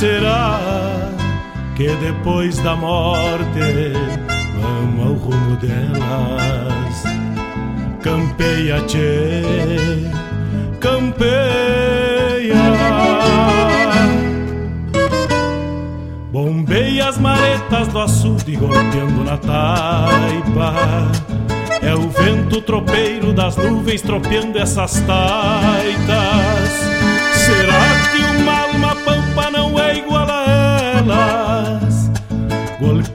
Será que depois da morte vamos ao rumo delas? Campeia, tchê, campeia. Bombei as maretas do açude golpeando na taipa. É o vento tropeiro das nuvens tropeando essas taitas.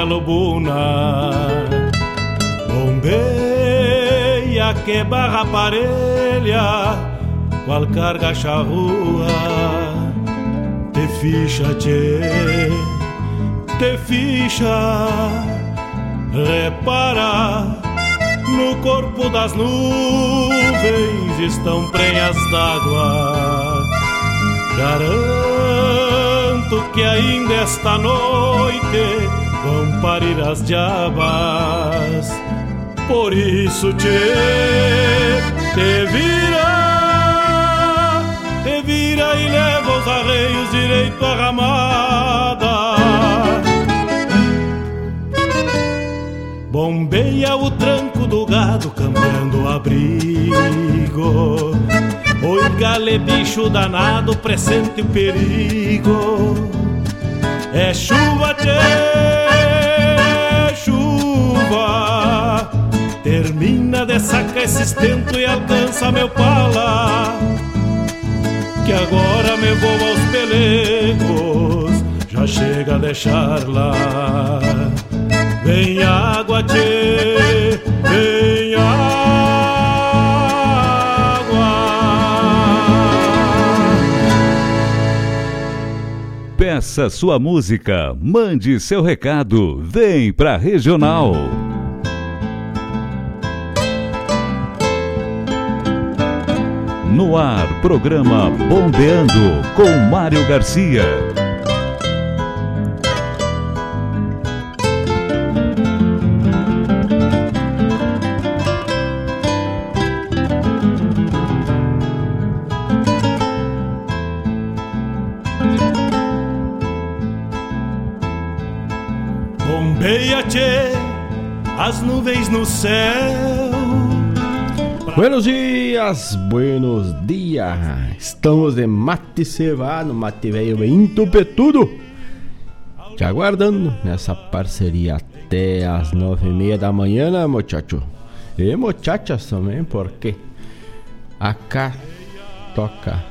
Tropilha lobuna. Bombeia que barra parelha, qual carga charrua. Te ficha, tchê, te ficha, repara. No corpo das nuvens estão prenhas d'água Garanto que ainda esta noite vão parir as diabas. Por isso te, te vira, te vira e leva os arreios direito à ramada. Bombeia o tranco do gado cambiando o abrigo Oi, gale, bicho danado, presente o perigo. É chuva, tchê, esse estento e alcança meu pala. Que agora me vou aos pelegos, já chega a deixar lá. Vem água, tchê, vem água. Peça sua música, mande seu recado, vem pra Regional. No ar, programa Bombeando com Mário Garcia. as nuvens no céu. Buenos dias, buenos dias. Estamos de mate cevado, mate velho bem tupetudo. Te aguardando nessa parceria até as nove e meia da manhã, né? E muchachas também, porque acá toca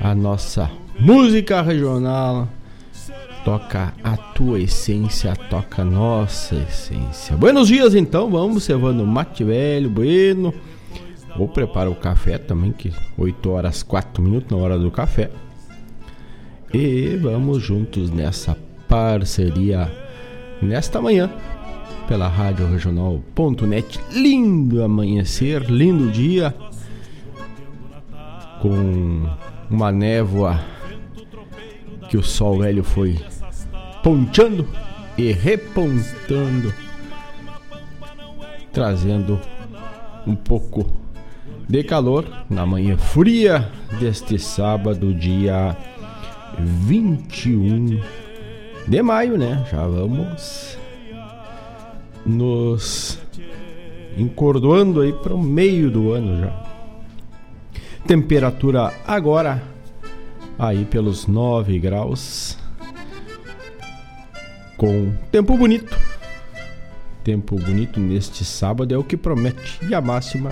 a nossa música regional toca a tua essência, toca a nossa essência. Buenos dias então, vamos cevando mate velho, bueno. Vou preparar o café também, que 8 horas 4 minutos na hora do café. E vamos juntos nessa parceria nesta manhã pela Rádio Regional.net. Lindo amanhecer, lindo dia com uma névoa que o sol velho foi ponteando e repontando, trazendo um pouco de calor na manhã fria deste sábado, dia 21 de maio, né? Já vamos nos encordoando aí para o meio do ano já. Temperatura agora aí pelos 9 graus. Com tempo bonito. Tempo bonito neste sábado é o que promete. E a máxima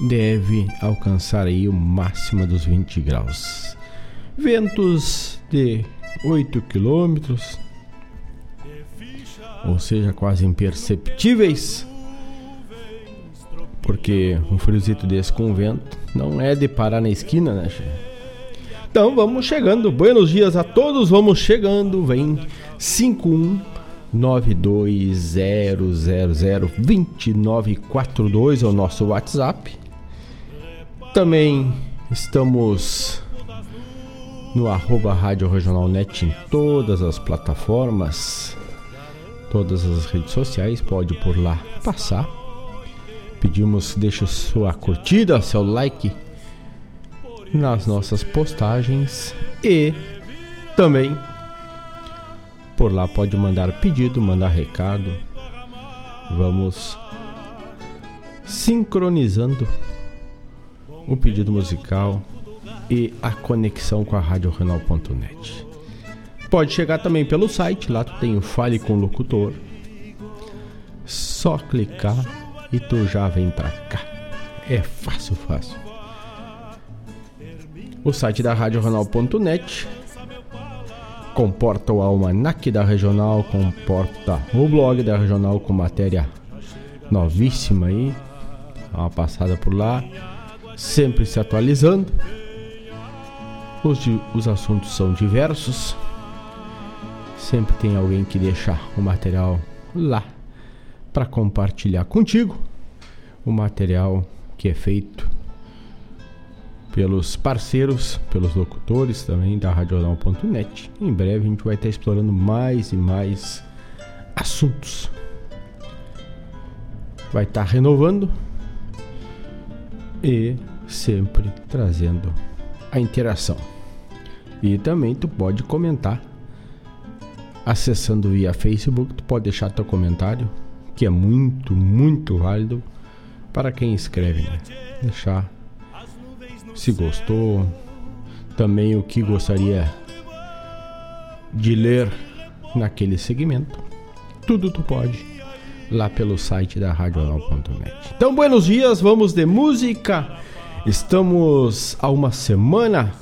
deve alcançar aí o máximo dos 20 graus. Ventos de 8 quilômetros, ou seja, quase imperceptíveis, porque um friozito desse com vento não é de parar na esquina, né? Então vamos chegando. Buenos dias a todos, vamos chegando. Vem 51920002942 é o nosso WhatsApp. Também estamos no arroba Rádio Regional Net em todas as plataformas, todas as redes sociais, pode por lá passar. Pedimos deixe sua curtida, seu like nas nossas postagens e também por lá pode mandar pedido, mandar recado. Vamos sincronizando o pedido musical e a conexão com a RadioRenal.net. Pode chegar também pelo site, lá tu tem o Fale com o Locutor. Só clicar e tu já vem pra cá. É fácil, fácil. O site da RadioRenal.net comporta o almanac da Regional, comporta o blog da Regional com matéria novíssima aí. Dá uma passada por lá sempre se atualizando. Os, os assuntos são diversos. Sempre tem alguém que deixa o material lá para compartilhar contigo. O material que é feito pelos parceiros, pelos locutores também da Radional.net. Em breve a gente vai estar explorando mais e mais assuntos. Vai estar renovando e sempre trazendo a interação. E também tu pode comentar acessando via Facebook, tu pode deixar teu comentário, que é muito, muito válido para quem escreve, né? Deixar se gostou, também o que gostaria de ler naquele segmento. Tudo tu pode lá pelo site da radional.net. Então, buenos dias, vamos de música. Estamos a uma semana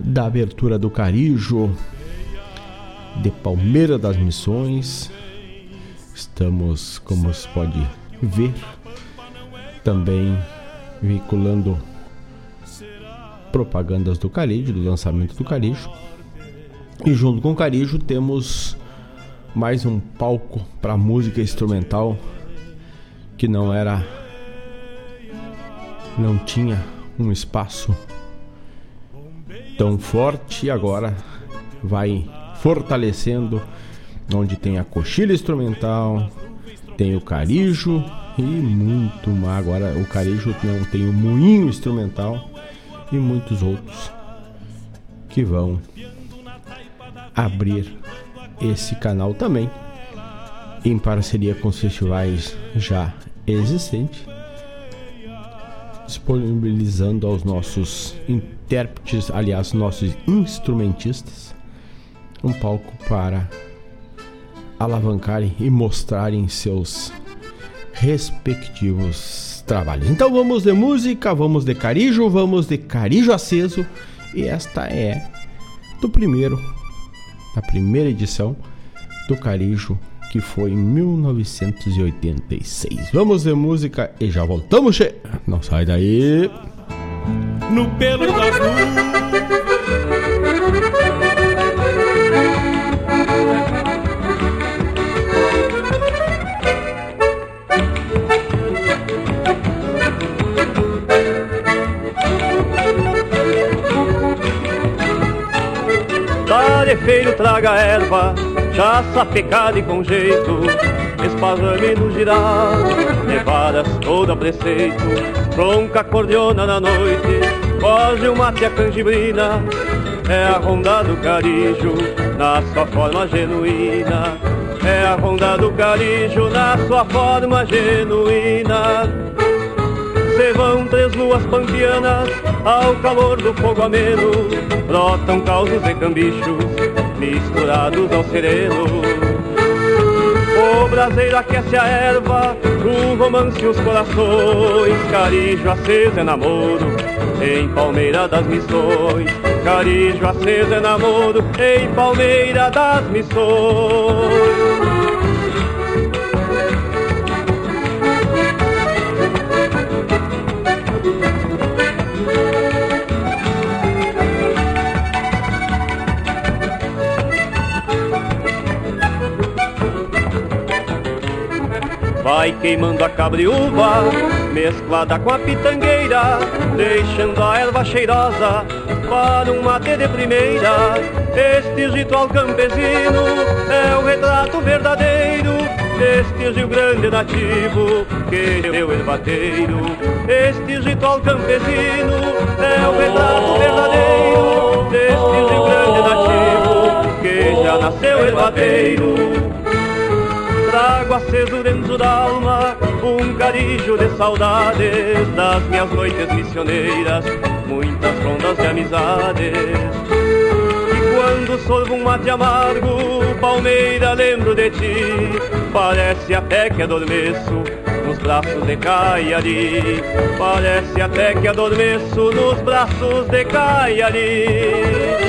da abertura do Carijo de Palmeira das Missões. Estamos, como se pode ver, também vinculando propagandas do Carijo, do lançamento do Carijo. E junto com o Carijo temos mais um palco para música instrumental que não era não tinha um espaço tão forte e agora vai fortalecendo onde tem a coxilha instrumental, tem o carijo e muito mais. Agora o carijo não tem o moinho instrumental e muitos outros que vão abrir esse canal também, em parceria com os festivais já existentes, disponibilizando aos nossos intérpretes, aliás, nossos instrumentistas, um palco para alavancarem e mostrarem seus respectivos trabalhos. Então vamos de música, vamos de carijo, vamos de carijo aceso e esta é do primeiro a primeira edição do Carijo, que foi em 1986. Vamos ver música e já voltamos, che. Não sai daí. No pelo das nuvens. Tarefeiro traga erva, já sapecada e com jeito Esparrame no girar, levadas toda preceito Tronca cordiona na noite, foge o mate a canjibrina, é a ronda do carijo na sua forma genuína. É a ronda do carijo na sua forma genuína. Se vão três luas pampianas ao calor do fogo ameno, brotam causos e cambichos misturados ao sereno. O braseiro aquece a erva, o romance os corações, carijo aceso é namoro, em Palmeira das Missões. Carijo aceso é namoro, em Palmeira das Missões. Vai queimando a cabriúva, mesclada com a pitangueira, deixando a erva cheirosa para um mate de primeira. Este ritual campesino é o retrato verdadeiro deste Rio Grande nativo que o ervateiro. Este ritual campesino é o retrato verdadeiro deste Rio Grande nativo que já nasceu ervateiro trago aceso dentro da alma um carijo de saudades das minhas noites missioneiras, muitas rondas de amizades. E quando sorvo um mate amargo, palmeira, lembro de ti, parece até que adormeço nos braços de Caiari, parece até que adormeço nos braços de Caiari.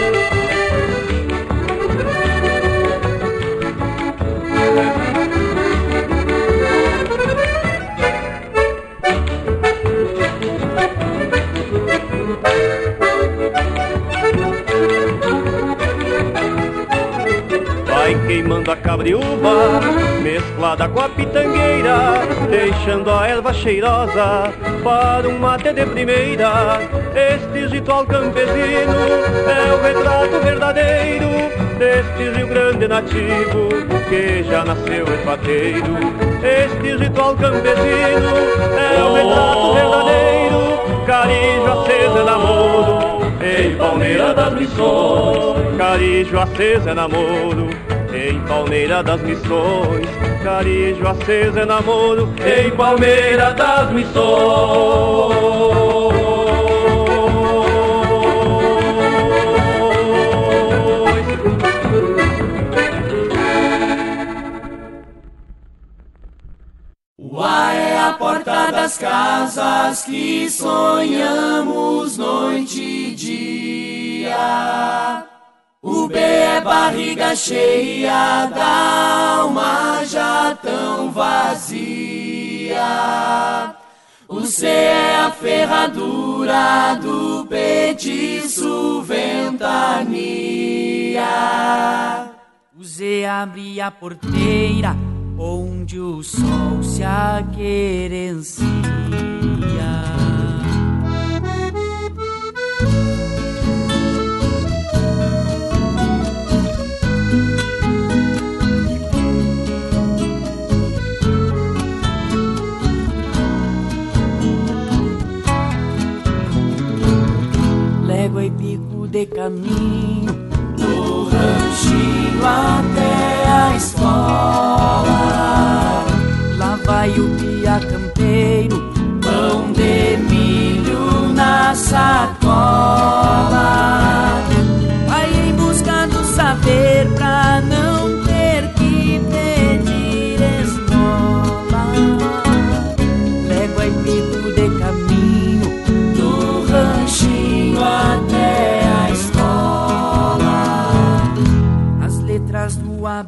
Queimando a cabriúva, mesclada com a pitangueira, deixando a erva cheirosa para um mate de primeira. Este ritual campesino é o retrato verdadeiro deste Rio Grande nativo que já nasceu espateiro. Este ritual campesino é o retrato verdadeiro, carijo aceso é namoro. Em Palmeira das Missões, carijo aceso é namoro em Palmeira das Missões, carijo aceso é namoro, em Palmeira das Missões. Das casas que sonhamos noite e dia. O B é barriga cheia da alma já tão vazia. O C é a ferradura do petiço ventania. O Z abre a porteira onde o sol se aquerencia. de caminho ranchinho até a escola. Lá vai o pia campeiro, pão de milho na sacola.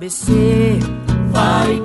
ABC vai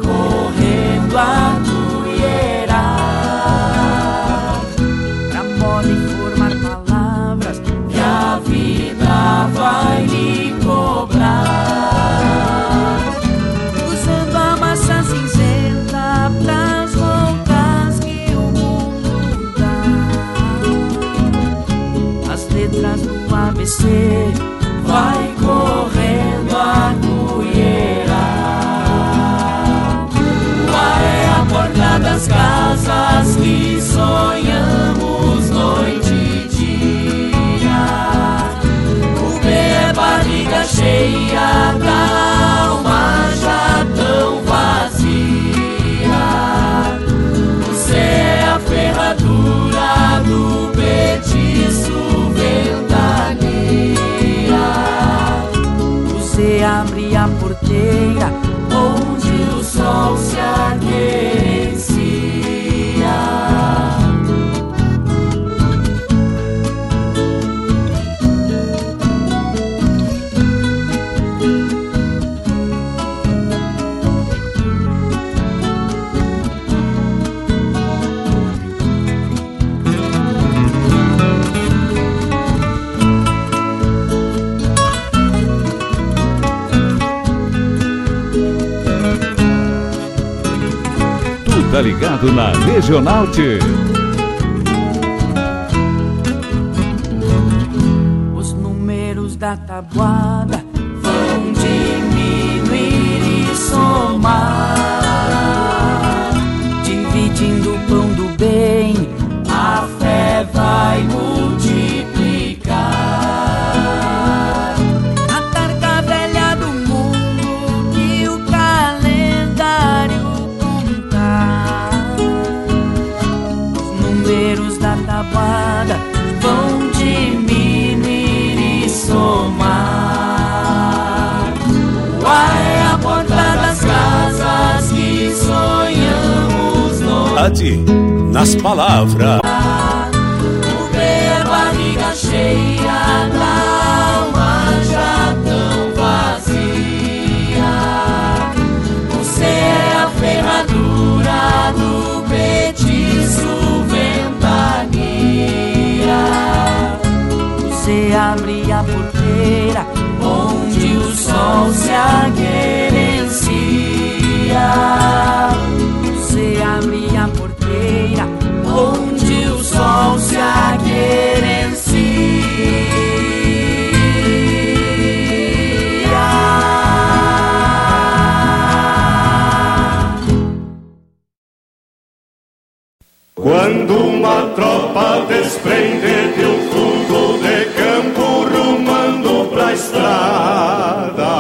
tá ligado na Regional T. palavras. Quando uma tropa desprende de um fundo de campo rumando pra estrada.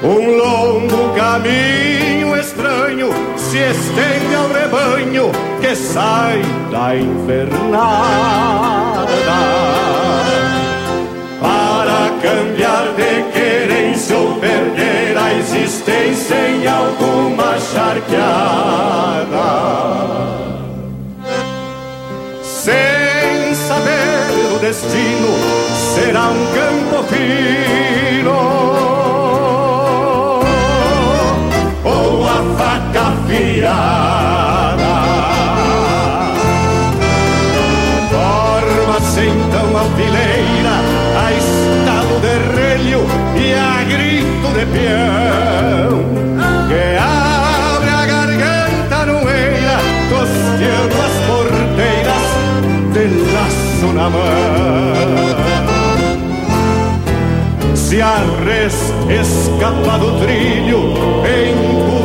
Um longo caminho estranho se estende ao rebanho que sai da invernada existência em alguma charqueada. Sem saber o destino, será um campo fino ou a faca afiada. De peão, que abre a garganta no eira, costeando as porteiras de laço na mão. Se a res escapa do trilho, empurra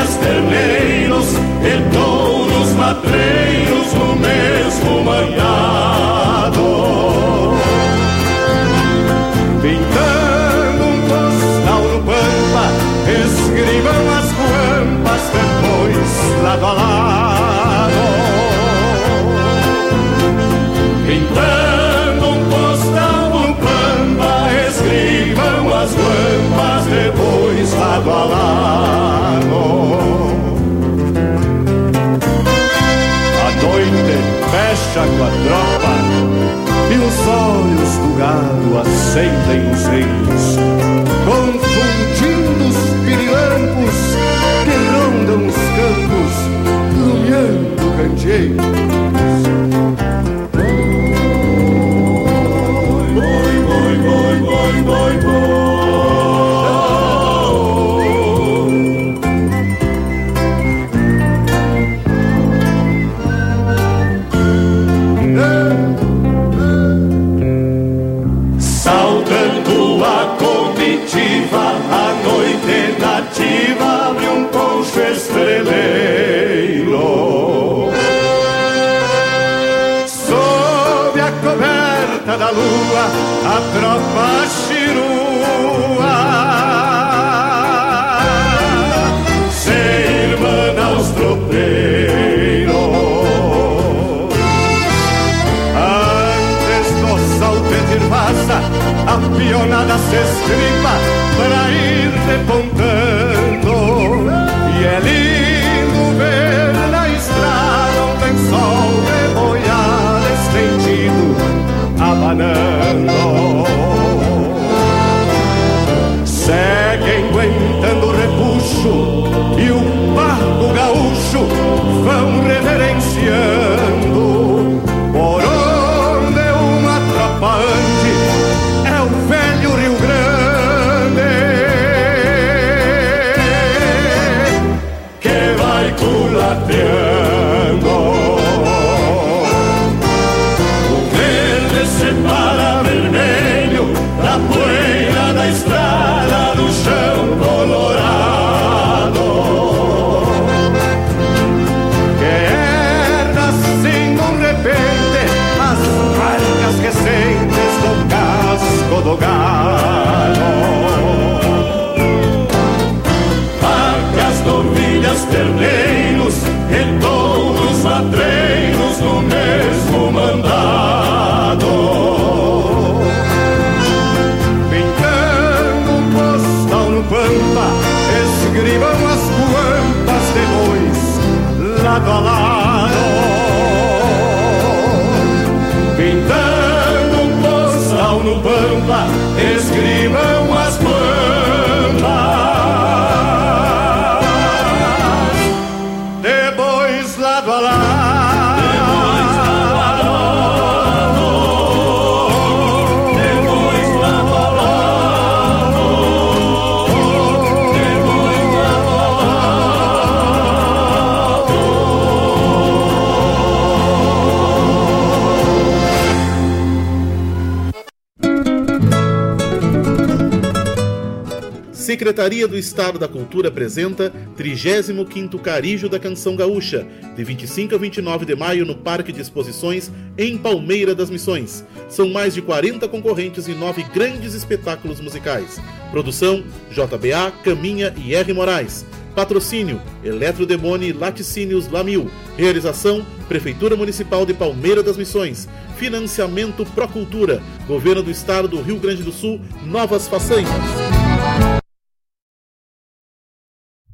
novilhas, terneiros e touros matreiros no mesmo manhado. Pintando um postal no pampa, escribam as guampas depois lado a lado. As guampas depois lado a lado. A noite fecha com a tropa e os olhos do gado acendem os reinos, confundindo os pirilampos que rondam os campos, lumiando candeeiros. lua, Secretaria do Estado da Cultura apresenta 35º Carijo da Canção Gaúcha, de 25 a 29 de maio no Parque de Exposições em Palmeira das Missões. São mais de 40 concorrentes e nove grandes espetáculos musicais. Produção JBA, Caminha e R. Moraes. Patrocínio Eletrodemone Laticínios Lamil. Realização Prefeitura Municipal de Palmeira das Missões. Financiamento Procultura. Governo do Estado do Rio Grande do Sul. Novas façanhas.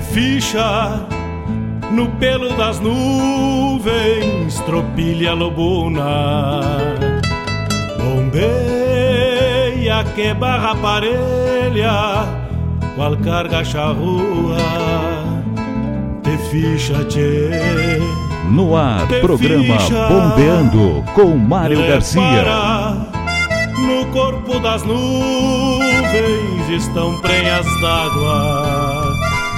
ficha no pelo das nuvens, tropilha lobuna. Que barra parelha, qual carga charrua, te ficha, tchê. No ar, programa ficha, Bombeando com Mário Garcia. No corpo das nuvens estão prenhas d'água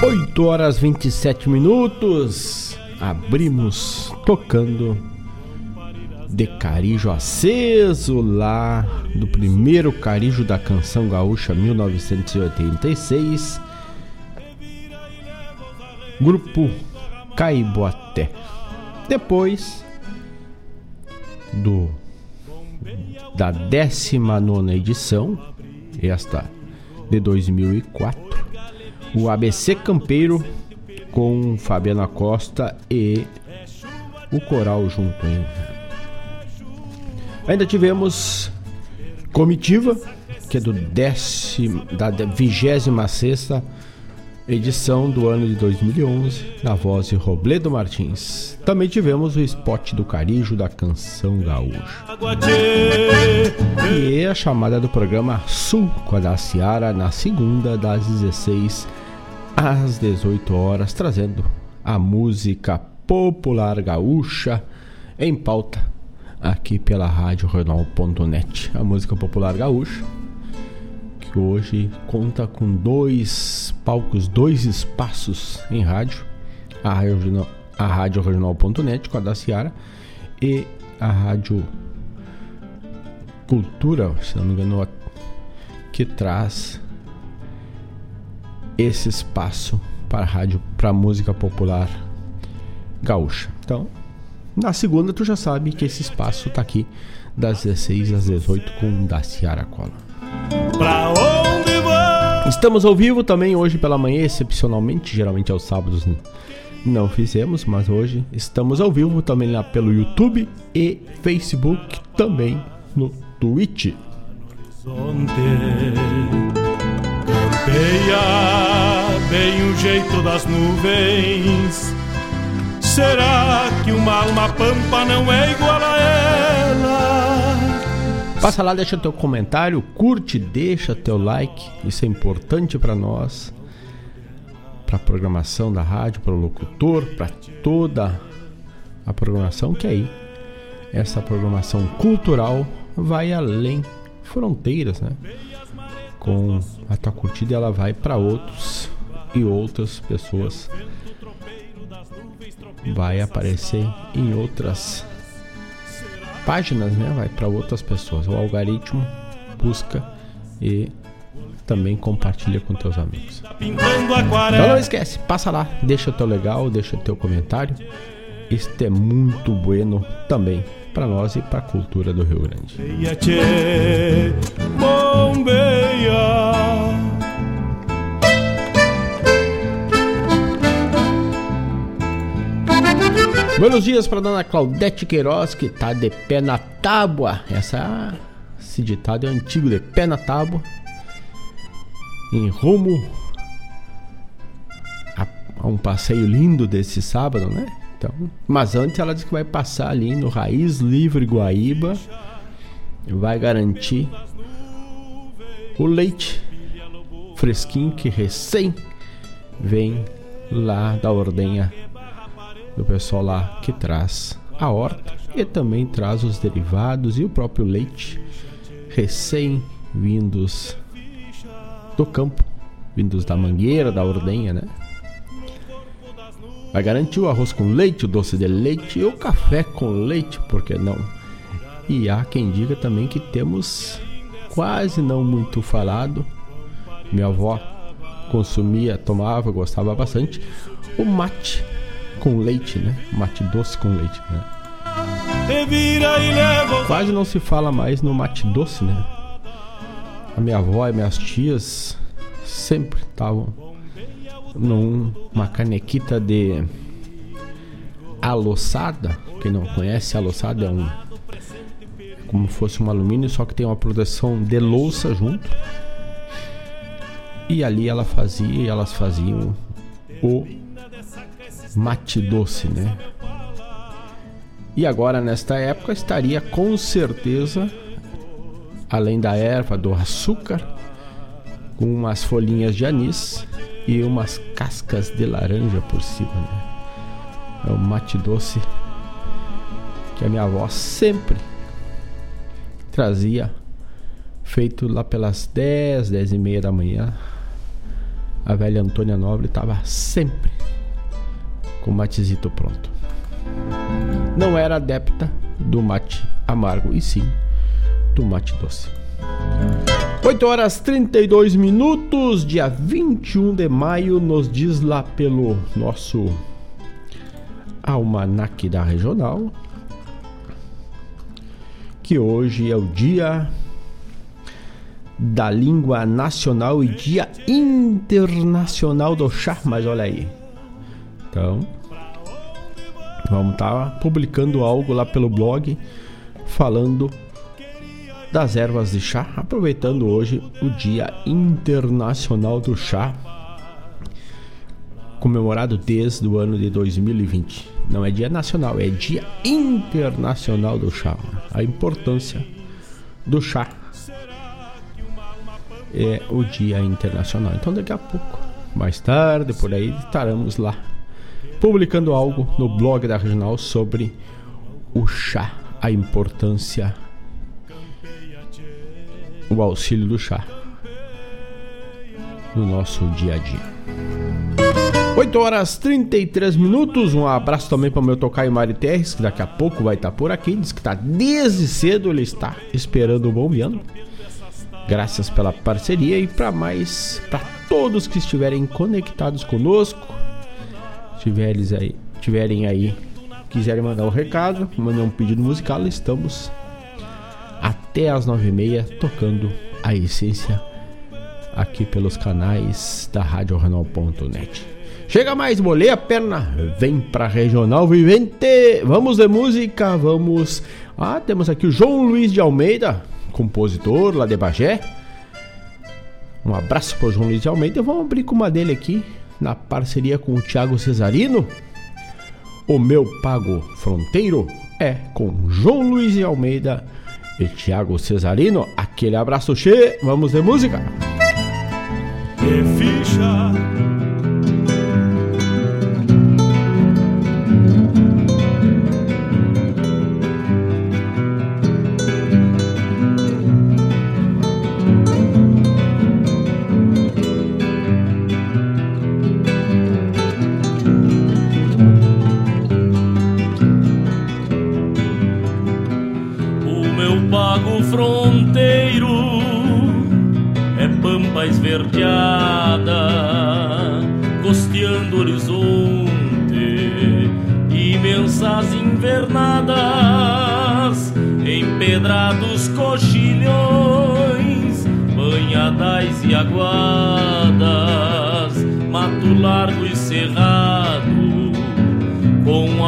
8 horas 27 minutos. Abrimos tocando de carijo aceso lá do primeiro carijo da canção gaúcha 1986. Grupo Caiboaté. Depois do da 19 edição, esta de 2004, o ABC Campeiro com Fabiana Costa e o coral junto. Hein? Ainda tivemos Comitiva, que é do décimo, da 26 edição do ano de 2011, na voz de Robledo Martins. Também tivemos o spot do Carijo da Canção Gaúcha. E a chamada do programa Sul com a da Ciara na segunda das 16 às 18 horas, trazendo a música popular gaúcha em pauta aqui pela rádio Renal.net. A música popular gaúcha que hoje conta com dois palcos, dois espaços em rádio, a rádio, a Regional.net com a da Ciara e a rádio Cultura, se não me engano, que traz esse espaço para a rádio, para a música popular gaúcha. Então, na segunda tu já sabe que esse espaço está aqui das 16 às 18 com da Ciara Cola. Estamos ao vivo também hoje pela manhã, excepcionalmente, geralmente aos sábados não fizemos, mas hoje estamos ao vivo também lá pelo YouTube e Facebook, também no Twitch. Campeia bem o jeito das nuvens. Será que uma alma pampa não é igual a ela? Passa lá, deixa teu comentário, curte, deixa teu like, isso é importante para nós, para a programação da rádio, para o locutor, para toda a programação que é aí essa programação cultural vai além fronteiras, né? com a tua curtida ela vai para outros e outras pessoas vai aparecer em outras páginas, né? Vai para outras pessoas. O algoritmo busca e também compartilha com teus amigos. Então não esquece, passa lá, deixa teu legal, deixa teu comentário. Isto é muito bueno também para nós e para a cultura do Rio Grande. Buenos dias para dona Claudete Queiroz, que tá de pé na tábua. Essa, esse ditado é antigo, de pé na tábua. Em rumo a, a um passeio lindo desse sábado, né? Então, mas antes ela diz que vai passar ali no Raiz Livre Guaíba. Vai garantir o leite fresquinho que recém vem lá da ordenha do pessoal lá que traz a horta e também traz os derivados e o próprio leite recém vindos do campo, vindos da mangueira, da ordenha, né? Vai garantir o arroz com leite, o doce de leite e o café com leite, por que não? E há quem diga também que temos quase não muito falado. Minha avó consumia, tomava, gostava bastante o mate com leite, né? Mate doce com leite, né? Quase não se fala mais no mate doce, né? A minha avó e minhas tias sempre estavam numa canequita de aloçada. Quem não conhece, aloçada é um como fosse um alumínio, só que tem uma proteção de louça junto. E ali ela fazia, elas faziam o mate doce, né? E agora nesta época estaria com certeza, além da erva, do açúcar, com umas folhinhas de anis e umas cascas de laranja por cima, né? É o mate doce que a minha avó sempre trazia, feito lá pelas 10, 10 e meia da manhã. A velha Antônia Nobre estava sempre com matezito pronto. Não era adepta do mate amargo, e sim do mate doce. 8 horas 32 minutos, dia 21 de maio, nos diz lá pelo nosso almanaque da regional que hoje é o dia da língua nacional e dia internacional do chá, mas olha aí, então, vamos estar tá publicando algo lá pelo blog falando das ervas de chá, aproveitando hoje o Dia Internacional do Chá, comemorado desde o ano de 2020. Não é dia nacional, é dia internacional do chá. A importância do chá é o dia internacional. Então daqui a pouco, mais tarde, por aí, estaremos lá publicando algo no blog da Regional sobre o chá, a importância, o auxílio do chá no nosso dia a dia. 8 horas 33 minutos. Um abraço também para o meu tocaio Mari Terres, que daqui a pouco vai estar por aqui. Diz que está desde cedo, ele está esperando o bombeando. Graças pela parceria e para mais, para todos que estiverem conectados conosco tiverem aí, tiverem aí, quiserem mandar um recado, mandar um pedido musical, estamos até as nove e meia tocando a essência aqui pelos canais da Rádio Renal.net. Chega mais, molei a perna, vem pra Regional Vivente. Vamos de música, vamos. Ah, temos aqui o João Luiz de Almeida, compositor lá de Bagé. Um abraço pro João Luiz de Almeida. Vamos abrir com uma dele aqui na parceria com o Thiago Cesarino. O meu pago fronteiro é com João Luiz de Almeida e Thiago Cesarino. Aquele abraço cheio, vamos de música. E ficha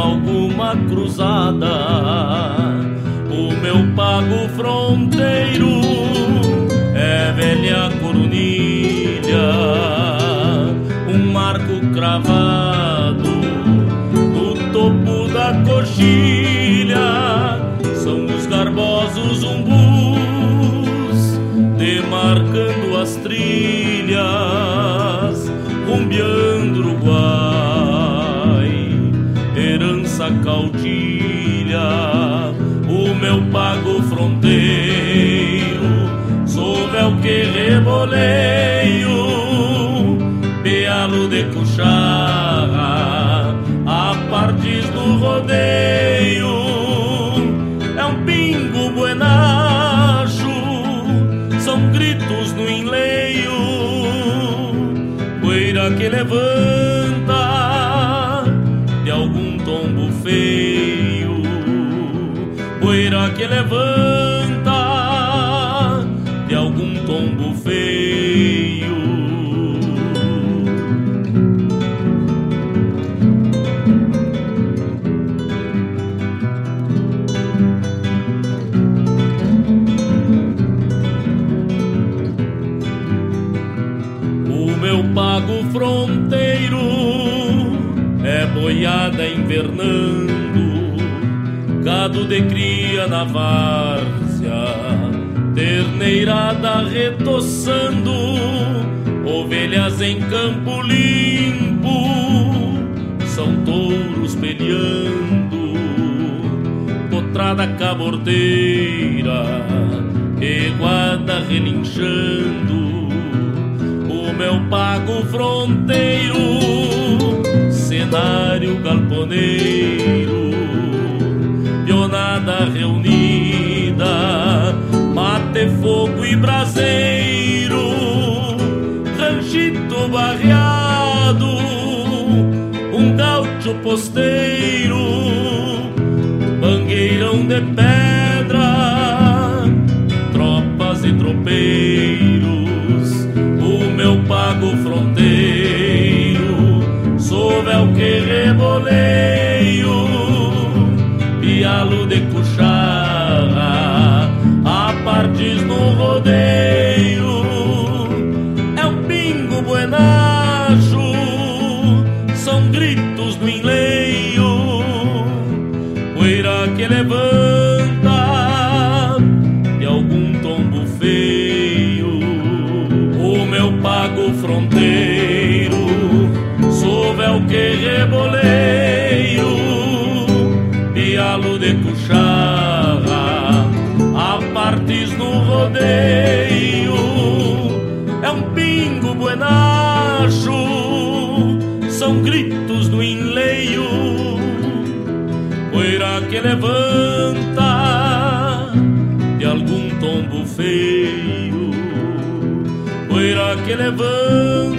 alguma cruzada. O meu pago fronteiro é velha coronilha, um marco cravado que levanta de algum tombo feio. Poeira que levanta cria na várzea, terneirada retoçando, ovelhas em campo limpo, são touros peleando, potrada cabordeira, eguada relinchando, o meu pago fronteiro, cenário galponeiro mate, fogo e braseiro, ranchito barreado, um gaúcho posteiro, mangueirão de pedra, tropas e tropeiros, o meu pago fronteiro, sou véu que reboleio pialo de rodeio, é um pingo buenacho, são gritos no enleio, poeira que levanta de algum tombo feio, o meu pago fronteiro, sou véu que reboleio gritos no enleio, poeira que levanta de algum tombo feio, poeira que levanta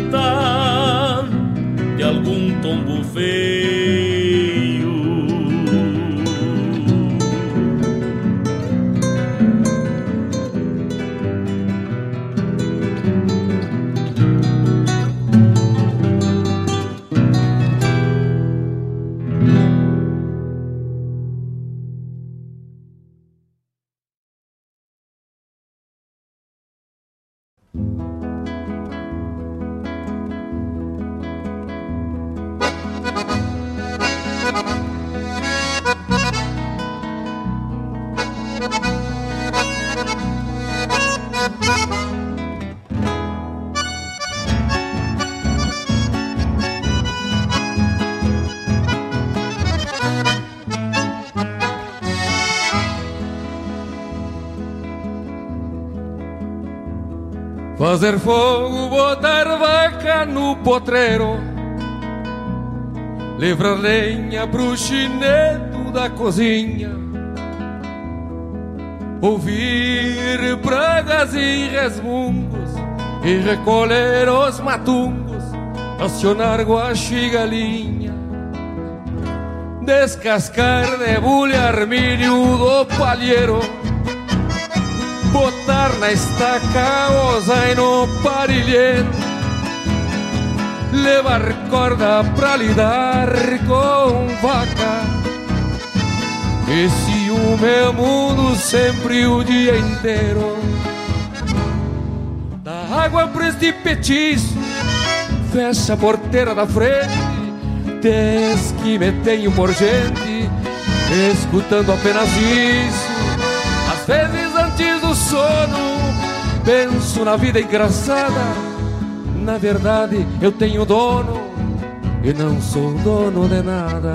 Livrar lenha pro chineto da cozinha. Ouvir pragas e resmungos E recolher os matungos Acionar guacho e galinha. Descascar, debulhar milho do palheiro. Botar na estaca osa e no parilhento levar corda pra lidar com vaca. Esse o meu mundo sempre o dia inteiro. Da água pra este petiço, fecha a porteira da frente. Diz que me tenho por gente, escutando apenas isso. Às vezes antes do sono, penso na vida engraçada na verdade eu tenho dono e não sou dono de nada.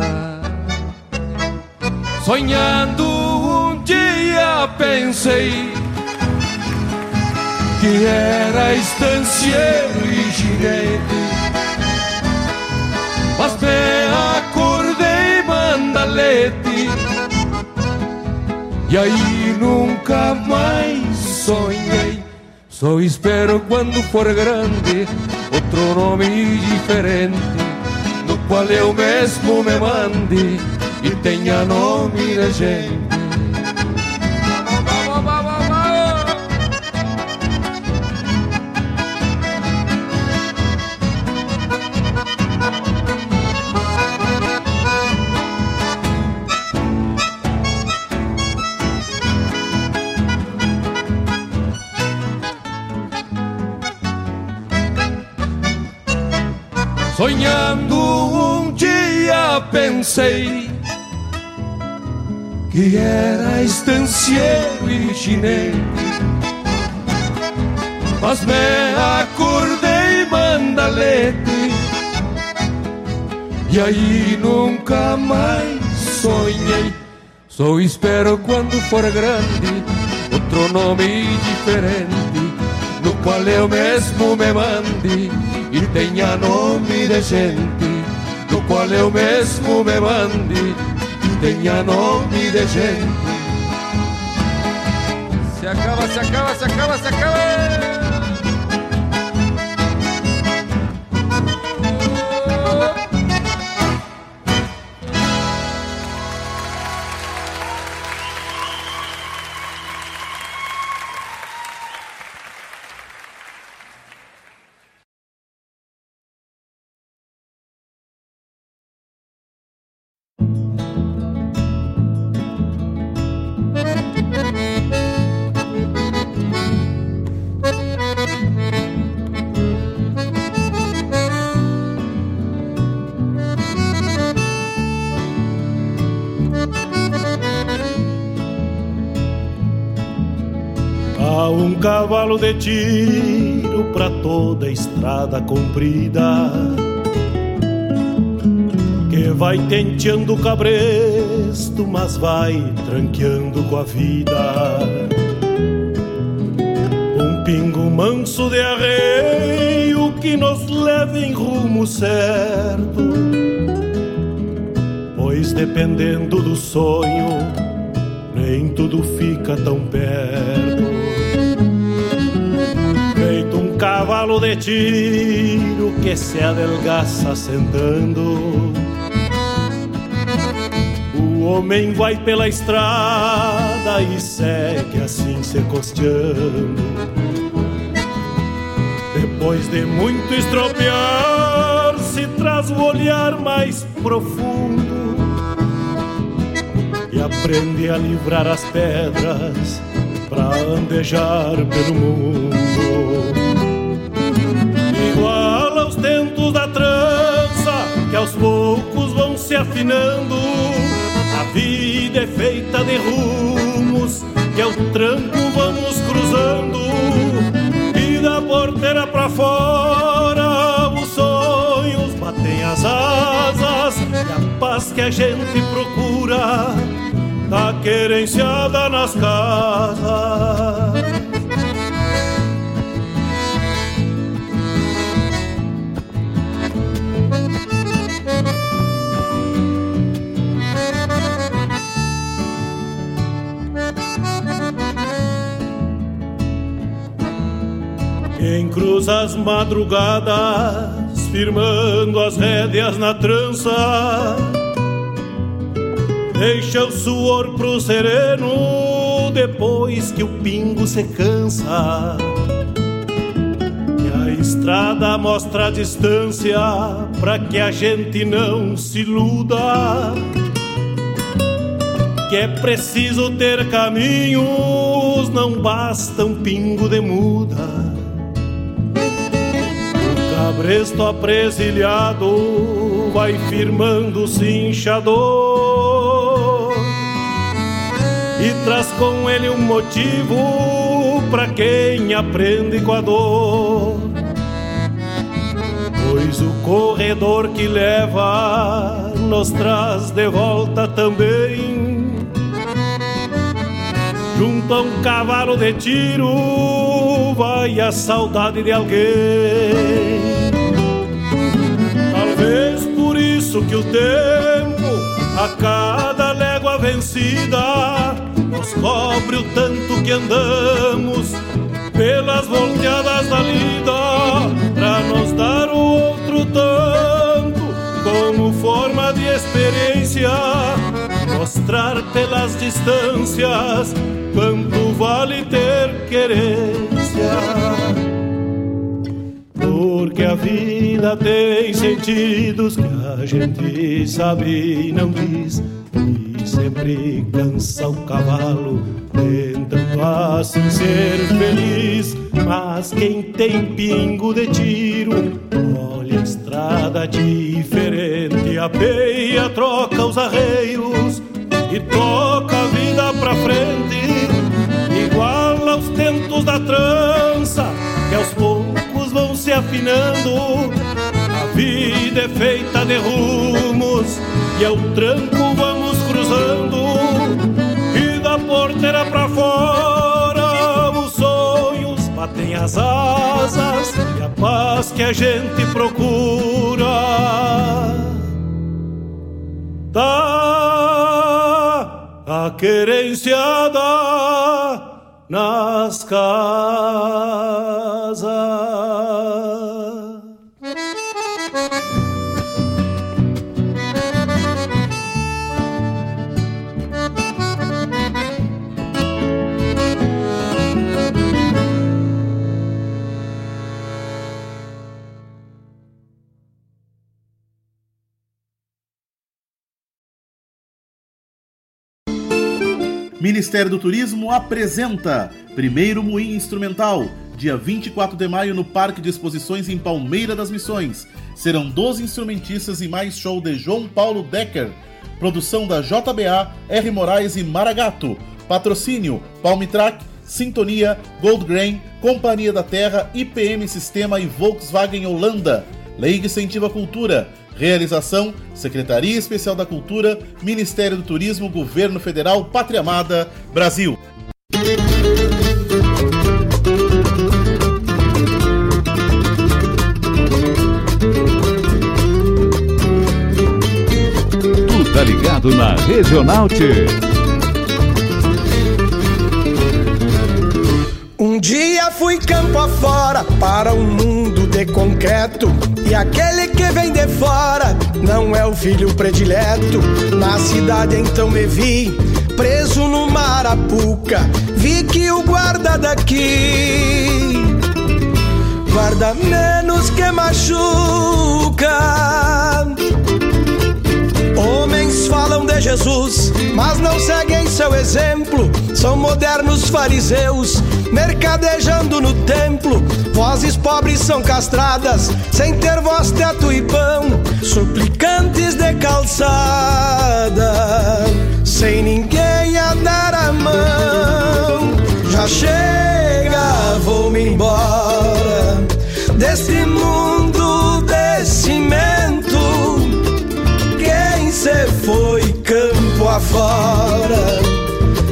Sonhando um dia pensei que era estancieiro e ginete, mas me acordei mandalete e aí nunca mais sonhei só espero quando for grande outro nome diferente, no qual eu mesmo me mande e tenha nome de gente. Pensei que era estancieiro e chinês, mas me acordei mandalete e aí nunca mais sonhei. Só espero quando for grande outro nome diferente, no qual eu mesmo me mande e tenha nome de gente, no qual eu mesmo me mande e tenha nome de gente. Se acaba, se acaba, se acaba, se acaba. Cavalo de tiro pra toda a estrada comprida que vai tenteando o cabresto, mas vai tranqueando com a vida. Um pingo manso de arreio que nos leva em rumo certo, pois dependendo do sonho, nem tudo fica tão perto. Cavalo de tiro que se adelgaça sentando. O homem vai pela estrada e segue assim se costeando. Depois de muito estropiar, se traz o olhar mais profundo e aprende a livrar as pedras para andejar pelo mundo. Se afinando. A vida é feita de rumos que ao tranco vamos cruzando. E da porteira pra fora os sonhos batem as asas e a paz que a gente procura tá querenciada nas casas. Cruza as madrugadas, firmando as rédeas na trança. Deixa o suor pro sereno depois que o pingo se cansa. E a estrada mostra a distância para que a gente não se iluda. Que é preciso ter caminhos, não basta um pingo de muda. O cabresto apresilhado vai firmando o cinchador e traz com ele um motivo para quem aprende com a dor pois o corredor que leva nos traz de volta também. Junto a um cavalo de tiro vai a saudade de alguém. Isso que o tempo, a cada légua vencida, nos cobre o tanto que andamos pelas volteadas da lida, pra nos dar outro tanto, como forma de experiência, mostrar pelas distâncias quanto vale ter querência. Porque a vida tem sentidos que a gente sabe e não diz, e sempre cansa o cavalo tentando assim ser feliz. Mas quem tem pingo de tiro, olha a estrada diferente, apeia, troca os arreios e toca a vida pra frente. Igual aos tentos da trança, afinando. A vida é feita de rumos e ao tranco vamos cruzando porteira pra fora, os sonhos batem as asas e a paz que a gente procura. Tá a querenciada nas casas. Ministério do Turismo apresenta Primeiro Moinho Instrumental, dia 24 de maio no Parque de Exposições em Palmeira das Missões. Serão 12 instrumentistas e mais show de João Paulo Decker. Produção da JBA, R. Moraes e Maragato. Patrocínio: Palmitrack, Sintonia, Gold Grain, Companhia da Terra, IPM Sistema e Volkswagen Holanda. Lei de Incentivo à Cultura. Realização: Secretaria Especial da Cultura, Ministério do Turismo, Governo Federal, Pátria Amada, Brasil. Tu tá ligado na Regional T. Um dia fui campo afora para um mundo de concreto e aquele que vem de fora não é o filho predileto. Na cidade então me vi preso numa arapuca. Vi que o guarda daqui guarda menos que machuca. Falam de Jesus, mas não seguem seu exemplo. São modernos fariseus, mercadejando no templo. Vozes pobres são castradas, sem ter voz, teto e pão. Suplicantes de calçada, sem ninguém a dar a mão. Já chega, vou-me embora deste mundo afora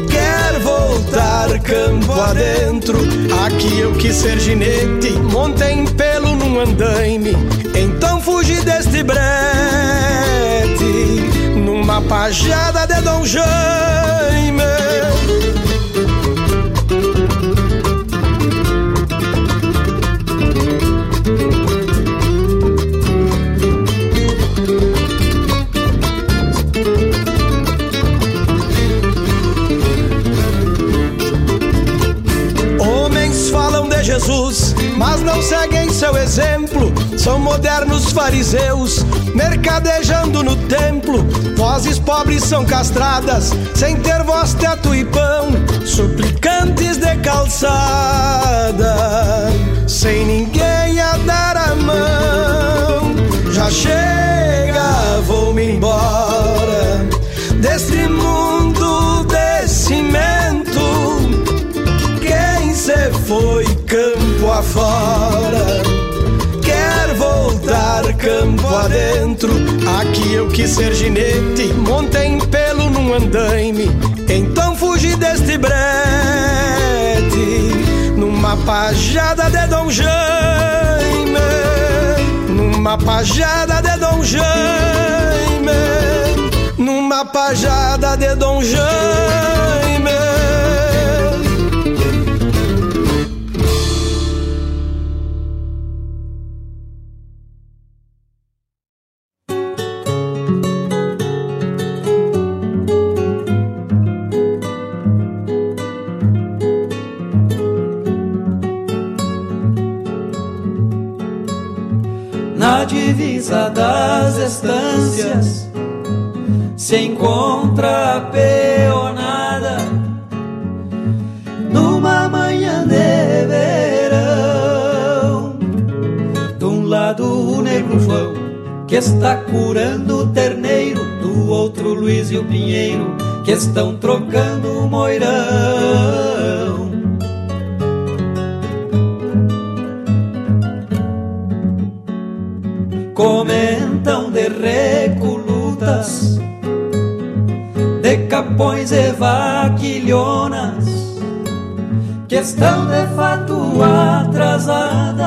quer voltar campo adentro. Aqui eu quis ser ginete, montei em pelo num andaime. Então fugi deste brete, numa pajada de Dom Jaime. Jesus, mas não seguem seu exemplo fariseus, mercadejando no templo. Vozes pobres são castradas, sem ter voz, teto e pão, suplicantes de calçada, sem ninguém a dar a mão. Já chega, campo adentro. Aqui eu quis ser ginete, montei pelo num andaime. Então fugi deste brete, numa pajada de Dom Jaime. Numa pajada de Dom Jaime numa pajada de Dom Jaime. Das estâncias se encontra peonada numa manhã de verão. De um lado o negro João que está curando o terneiro, do outro Luiz e o Pinheiro que estão trocando o moirão. Comentam de recolutas de capões e vaquilhonas que estão de fato atrasadas.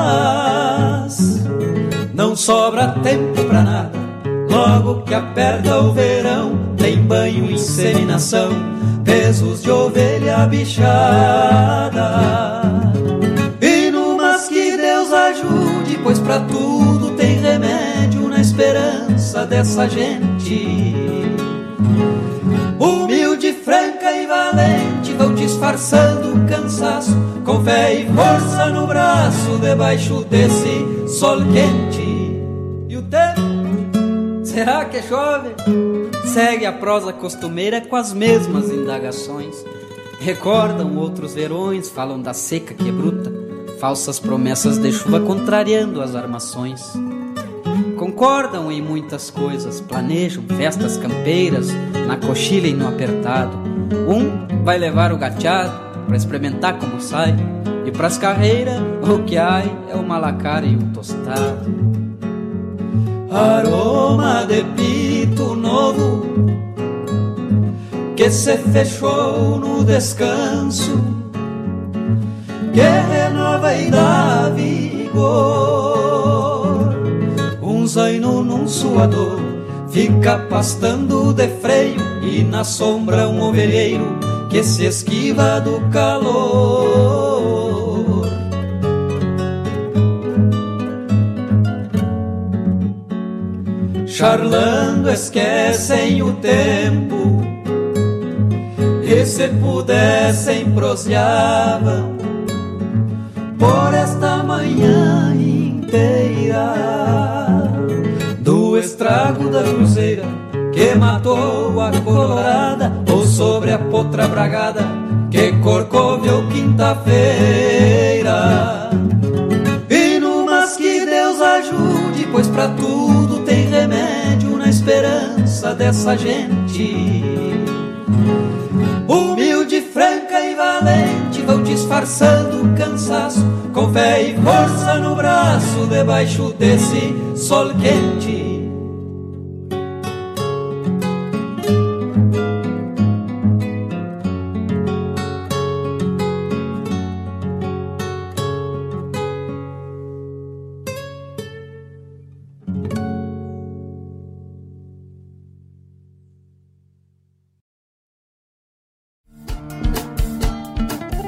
Não sobra tempo pra nada, logo que aperta o verão, tem banho, inseminação, pesos de ovelha bichada. E no mas que Deus ajude, pois pra tudo esperança dessa gente humilde, franca e valente, vão disfarçando o cansaço, com fé e força no braço, debaixo desse sol quente. E o tempo? Será que chove? Segue a prosa costumeira com as mesmas indagações. Recordam outros verões, falam da seca que é bruta, falsas promessas de chuva contrariando as armações. Concordam em muitas coisas, planejam festas campeiras, na coxilha e no apertado. Um vai levar o gateado para experimentar como sai, e pras carreiras o que há é uma lacara e um tostado. Aroma de pito novo que se fechou no descanso, que renova e dá vigor num suador Fica pastando de freio E na sombra um ovelheiro Que se esquiva do calor. Charlando esquecem o tempo E se pudessem proseavam Por esta manhã inteira estrago da cruzeira que matou a colorada ou sobre a potra bragada que corcoveu quinta-feira. E no mas que Deus ajude, pois para tudo tem remédio na esperança dessa gente. Humilde, franca e valente vão disfarçando o cansaço com fé e força no braço debaixo desse sol quente.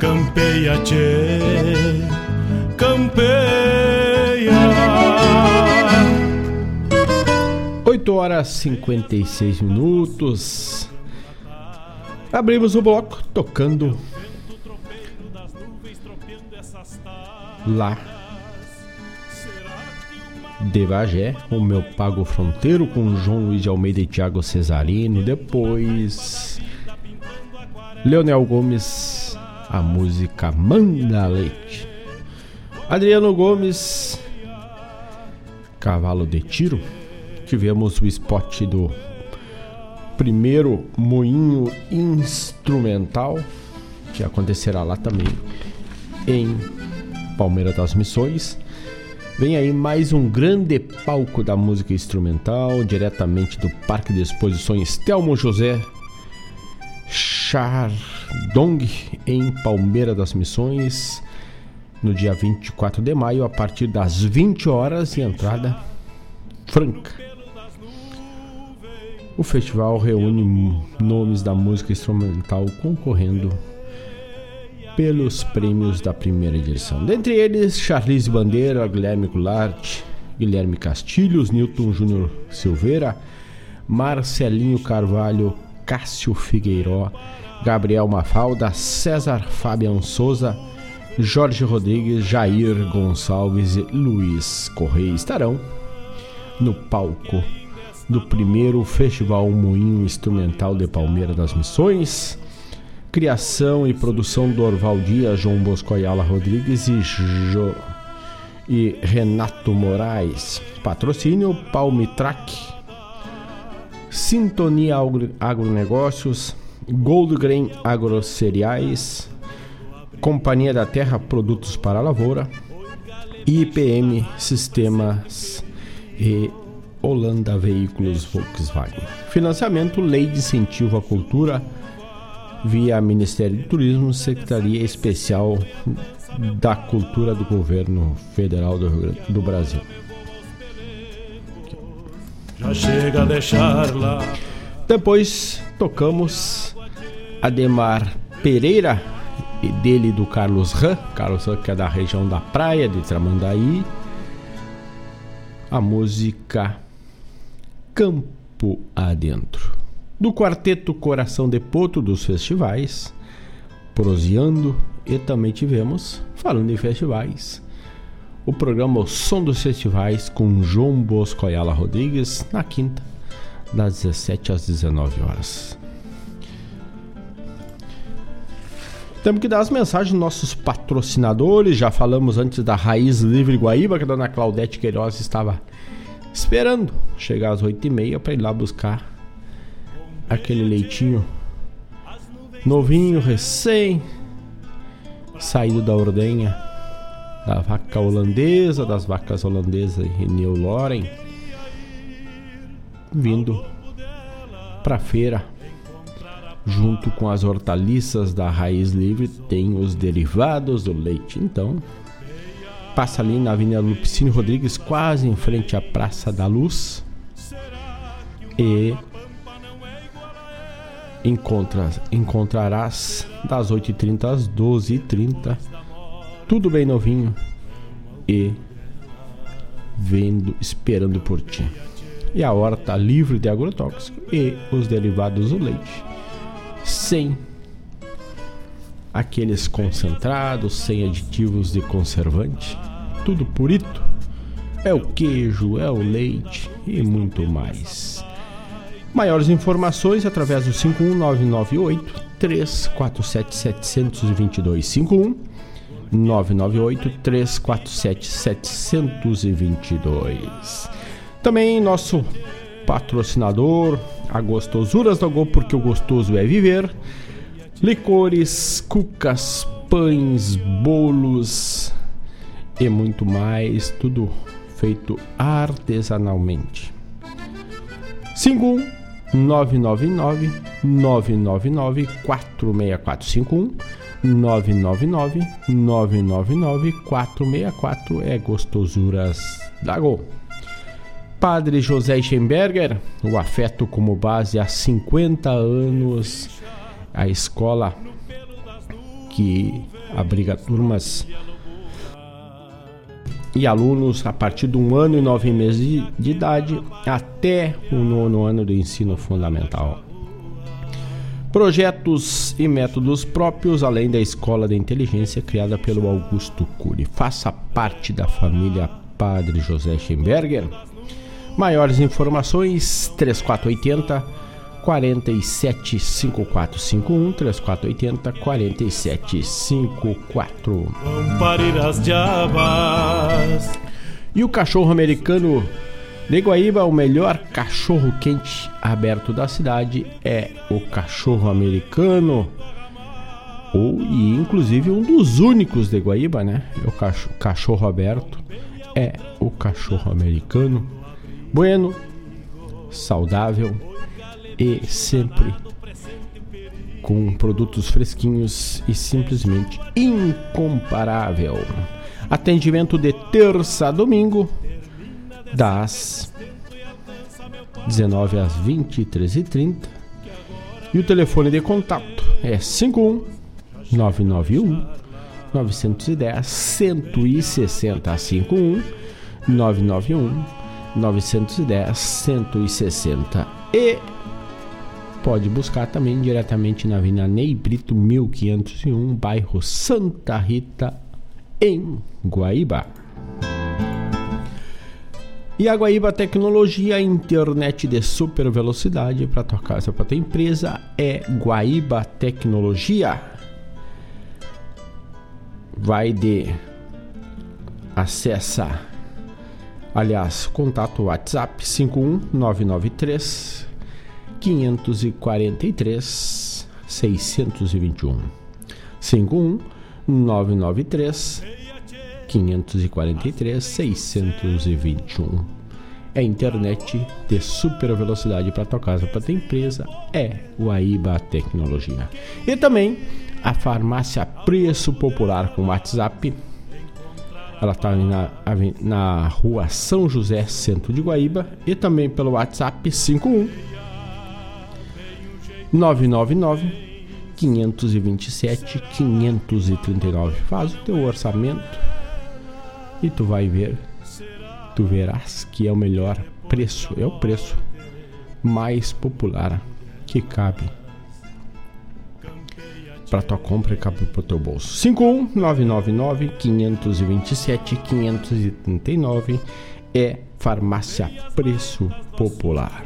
Campeia, tchê, campeia. Oito horas cinquenta e seis minutos. Abrimos o bloco tocando lá de Bagé, o meu Pago Fronteiro com João Luiz de Almeida e Thiago Cesarino. Depois, Leonel Gomes, a música Manda Leite. Adriano Gomes, Cavalo de Tiro. Tivemos o spot do primeiro moinho instrumental, que acontecerá lá também em Palmeira das Missões. Vem aí mais um grande palco da música instrumental, diretamente do Parque de Exposições Telmo José Chardong, em Palmeira das Missões, no dia 24 de maio, a partir das 20 horas e entrada franca. O festival reúne nomes da música instrumental concorrendo pelos prêmios da primeira edição. Dentre eles, Charlize Bandeira, Guilherme Goulart, Guilherme Castilhos, Newton Júnior Silveira, Marcelinho Carvalho, Cássio Figueiró, Gabriel Mafalda, César Fabian Souza, Jorge Rodrigues, Jair Gonçalves e Luiz Correia estarão no palco do primeiro Festival Moinho Instrumental de Palmeira das Missões, Criação e produção do Orval Dias, João Bosco Ayala Rodrigues e, jo... e Renato Moraes. Patrocínio Palmitrack. Sintonia Agronegócios, Gold Grain Agrocereais, Companhia da Terra Produtos para a Lavoura, IPM Sistemas e Holanda Veículos Volkswagen. Financiamento Lei de Incentivo à Cultura via Ministério do Turismo, Secretaria Especial da Cultura do Governo Federal do, do Brasil. Chega a deixar lá. Depois tocamos Ademar Pereira e dele do Carlos Ram, Carlos Ram que é da região da praia de Tramandaí. A música Campo Adentro do quarteto Coração de Poto dos festivais, proseando e também tivemos, falando em festivais, o programa O Som dos Festivais com João Bosco Ayala Rodrigues na quinta, das 17 às 19 horas. Temos que dar as mensagens dos nossos patrocinadores. Já falamos antes da Raiz Livre Guaíba, que a dona Claudete Queiroz estava esperando chegar às 8h30 para ir lá buscar aquele leitinho novinho, recém saído da ordenha da vaca holandesa, das vacas holandesas New Loren, vindo para feira junto com as hortaliças da raiz livre tem os derivados do leite. Então, passa ali na Avenida Lupicínio Rodrigues, quase em frente à Praça da Luz. E encontra, encontrarás das 8h30 às 12h30. Tudo bem novinho e vendo, esperando por ti. E a horta livre de agrotóxico e os derivados do leite. Sem aqueles concentrados, sem aditivos de conservante. Tudo purito. É o queijo, é o leite e muito mais. Maiores informações através do 51998 347 722 51 998 347 722. Também nosso patrocinador, a Gostosuras do Go, porque o gostoso é viver. Licores, cucas, pães, bolos e muito mais, tudo feito artesanalmente. 51 999 999 46451 999 999 464 é gostosuras da Gol. Padre José Schemberger, o afeto como base há 50 anos, a escola que abriga turmas e alunos a partir de um ano e nove meses de, de idade até o nono ano do ensino fundamental. Projetos e métodos próprios, além da Escola da Inteligência criada pelo Augusto Cury. Faça parte da família Padre José Schemberger. Maiores informações 3480 475451 3480 4754. Lampariras de abas. E o cachorro americano de Guaíba, o melhor cachorro quente aberto da cidade é o cachorro americano. Ou, e inclusive um dos únicos de Guaíba, né? É o cachorro, cachorro aberto é o cachorro americano. Bueno, saudável e sempre com produtos fresquinhos e simplesmente incomparável. Atendimento de terça a domingo, das 19 às 23h30. E o telefone de contato é 51 991 910 160 51 991 910 160 e pode buscar também diretamente na Avenida Ney Brito 1501, bairro Santa Rita, em Guaíba. E a Guaíba Tecnologia, internet de super velocidade para tua casa, para tua empresa, é Guaíba Tecnologia. Vai de acessa, aliás, contato WhatsApp 51993 543 621 51 993 543 621 é internet de super velocidade para tua casa, para tua empresa, é o Aíba Tecnologia. E também a farmácia Preço Popular com WhatsApp. Ela está na, na rua São José, centro de Guaíba. E também pelo WhatsApp 51 999 527 539. Faz o teu orçamento e tu vai ver, tu verás que é o melhor preço, é o preço mais popular que cabe para tua compra e cabe para o teu bolso. 51999 527 539 é Farmácia Preço Popular.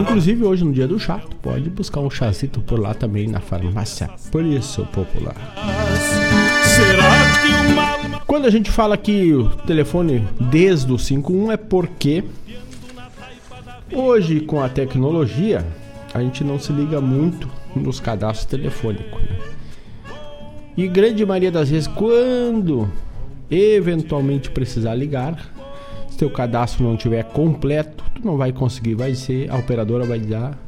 Inclusive hoje no dia do chá, tu pode buscar um chazito por lá também na Farmácia Preço Popular. Quando a gente fala que o telefone desde o 51 é porque hoje com a tecnologia a gente não se liga muito nos cadastros telefônicos. Né? E grande maioria das vezes quando eventualmente precisar ligar, se teu cadastro não tiver completo, tu não vai conseguir, vai ser a operadora vai dar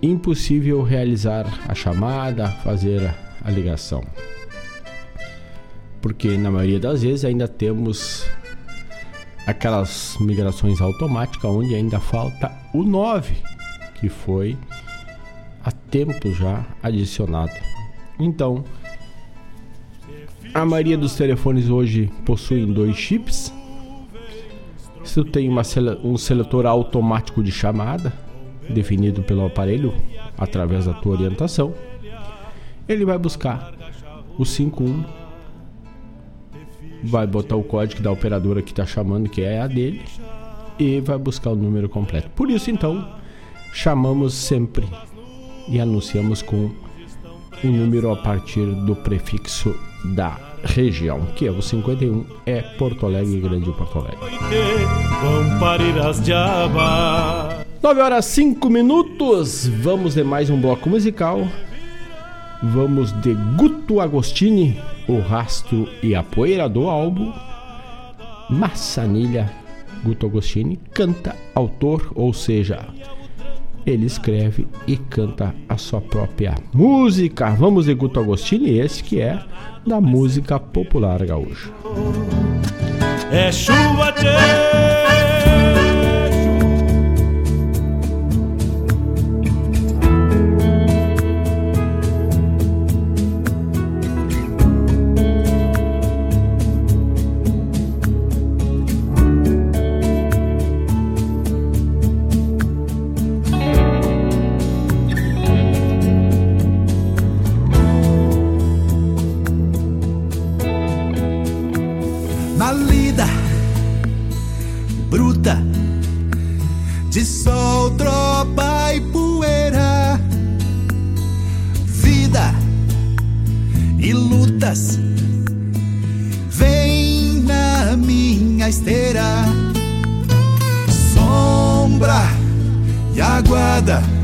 impossível realizar a chamada, fazer a ligação. Porque na maioria das vezes ainda temos aquelas migrações automáticas onde ainda falta o 9, que foi há tempo já adicionado. Então, a maioria dos telefones hoje possuem dois chips. Se tu tem uma, um seletor automático de chamada, definido pelo aparelho através da tua orientação, ele vai buscar o 51, vai botar o código da operadora que está chamando, que é a dele, e vai buscar o número completo. Por isso, então, chamamos sempre e anunciamos com o um número a partir do prefixo da região, que é o 51, é Porto Alegre, Grande Porto Alegre. 9 horas 5 minutos, vamos de mais um bloco musical. Vamos de Guto Agostini, O Rastro e a Poeira do álbum Massanilha. Guto Agostini canta, autor, ou seja, ele escreve e canta a sua própria música. Vamos de Guto Agostini, esse que é da música popular gaúcha. É chuva, tchê. nada.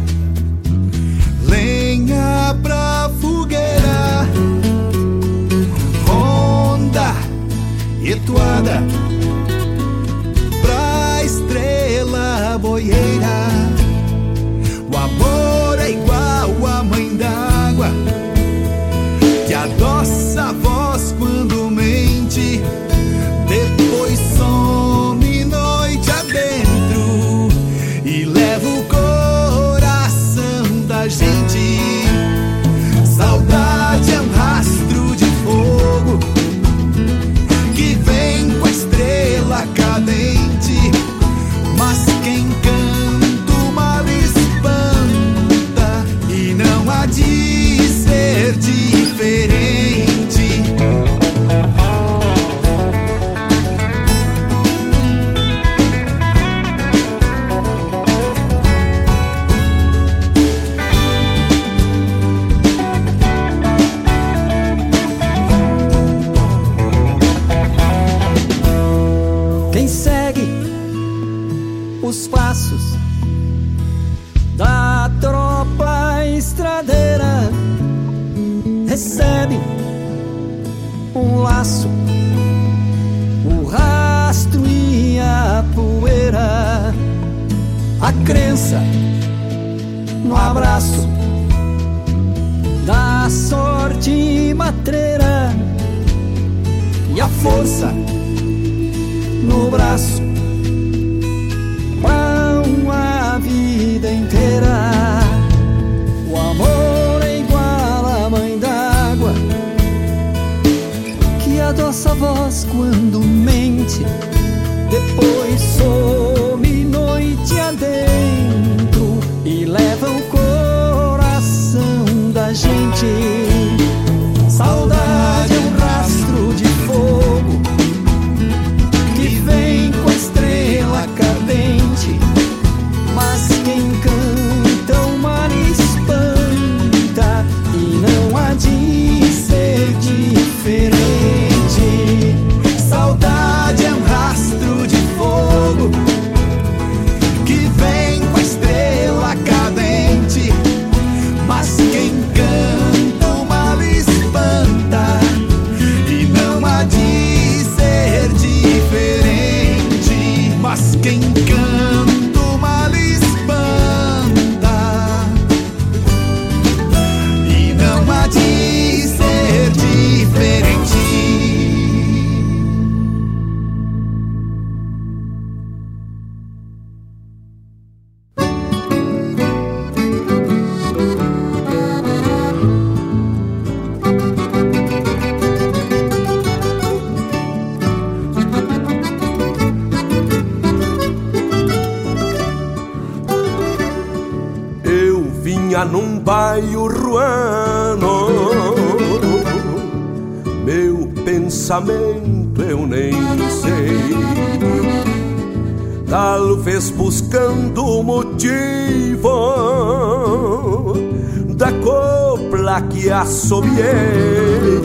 Que assobiei.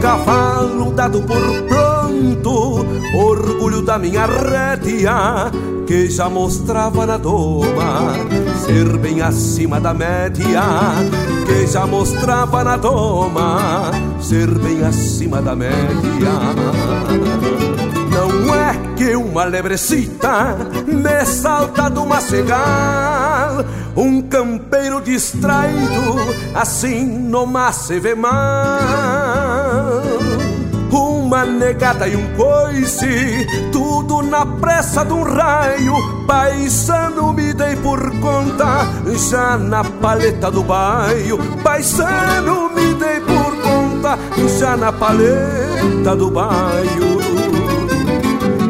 Cavalo dado por pronto, orgulho da minha rédea que já mostrava na doma ser bem acima da média, que já mostrava na doma ser bem acima da média. Não é que uma lebrecita me salta do macegal, um campeiro distraído assim no se vê mal uma negada e um coice, tudo na pressa de um raio. Paisano me dei por conta, já na paleta do baio. Paisano me dei por conta, já na paleta do baio.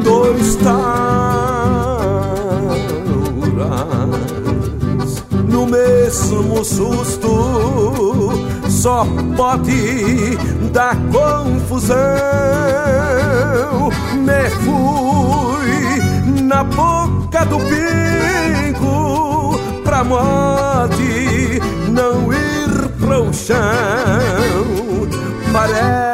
Dois tauras mesmo susto só pode dar confusão. Me fui na boca do pingo pra morte não ir pro chão. Parece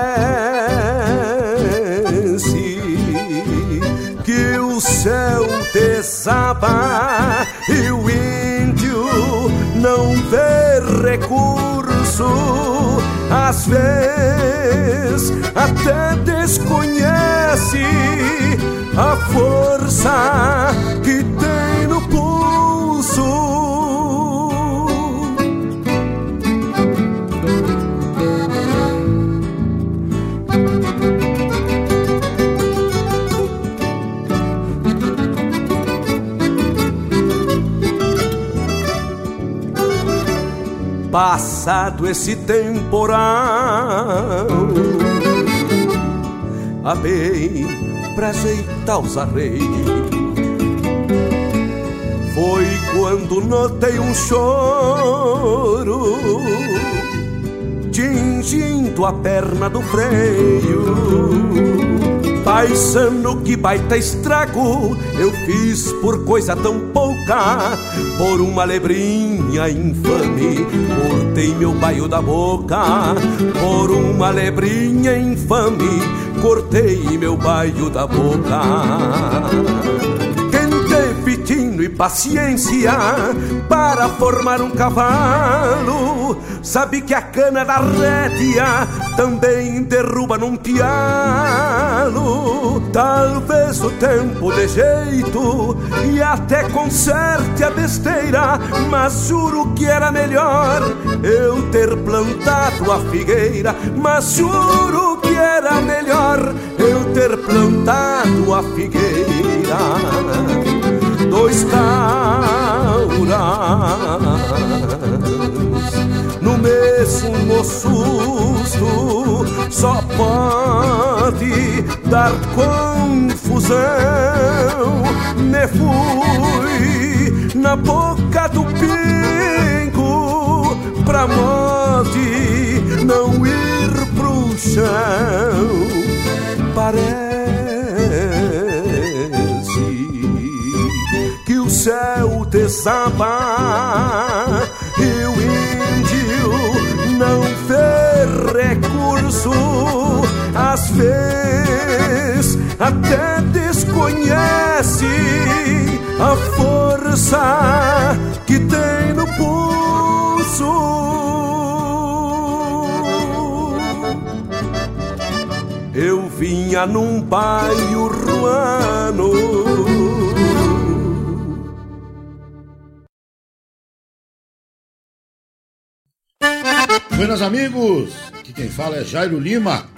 recurso às vezes até desconhece a força Passado esse temporal, abei pra ajeitar os arreios. Foi quando notei um choro tingindo a perna do freio Paisano, que baita estrago eu fiz por coisa tão pouca, por uma lebrinha infame, cortei meu baio da boca, por uma lebrinha infame, cortei meu baio da boca tino e paciência para formar um cavalo. Sabe que a cana da rédea também derruba num pialo. Talvez o tempo de jeito e até conserte a besteira, mas juro que era melhor eu ter plantado a figueira. Mas juro que era melhor eu ter plantado a figueira dois tauras no mesmo susto só pode dar confusão. Me fui na boca do pingo pra morte não ir pro chão. Parece céu desaba e às vezes até desconhece a força que tem no pulso. Eu vinha num bairro ruano Buenas amigos, aqui quem fala é Jairo Lima.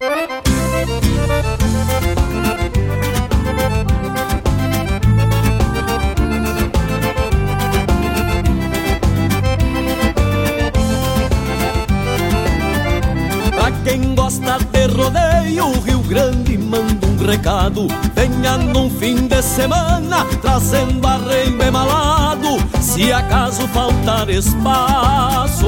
Pra quem gosta de rodeio, o Rio Grande manda um recado. Venha num fim de semana, trazendo arreio emalado, se acaso faltar espaço.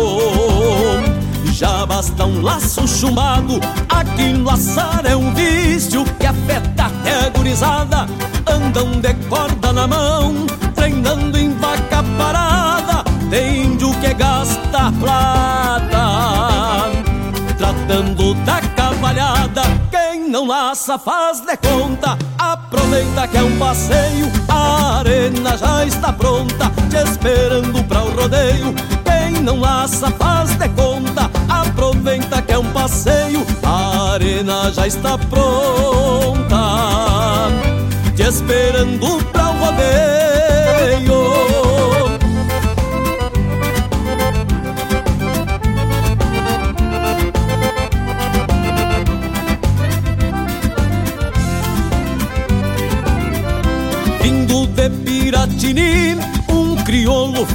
Já basta um laço chumbado, aqui assar é um vício que afeta até a gurizada. Andam de corda na mão, treinando em vaca parada, tem índio que gasta plata tratando da cavalhada. Quem não laça faz de conta, aproveita que é um passeio. A arena já está pronta, te esperando pra o rodeio. Quem não laça faz de conta, aproveita que é um passeio. A arena já está pronta, te esperando pra o rodeio.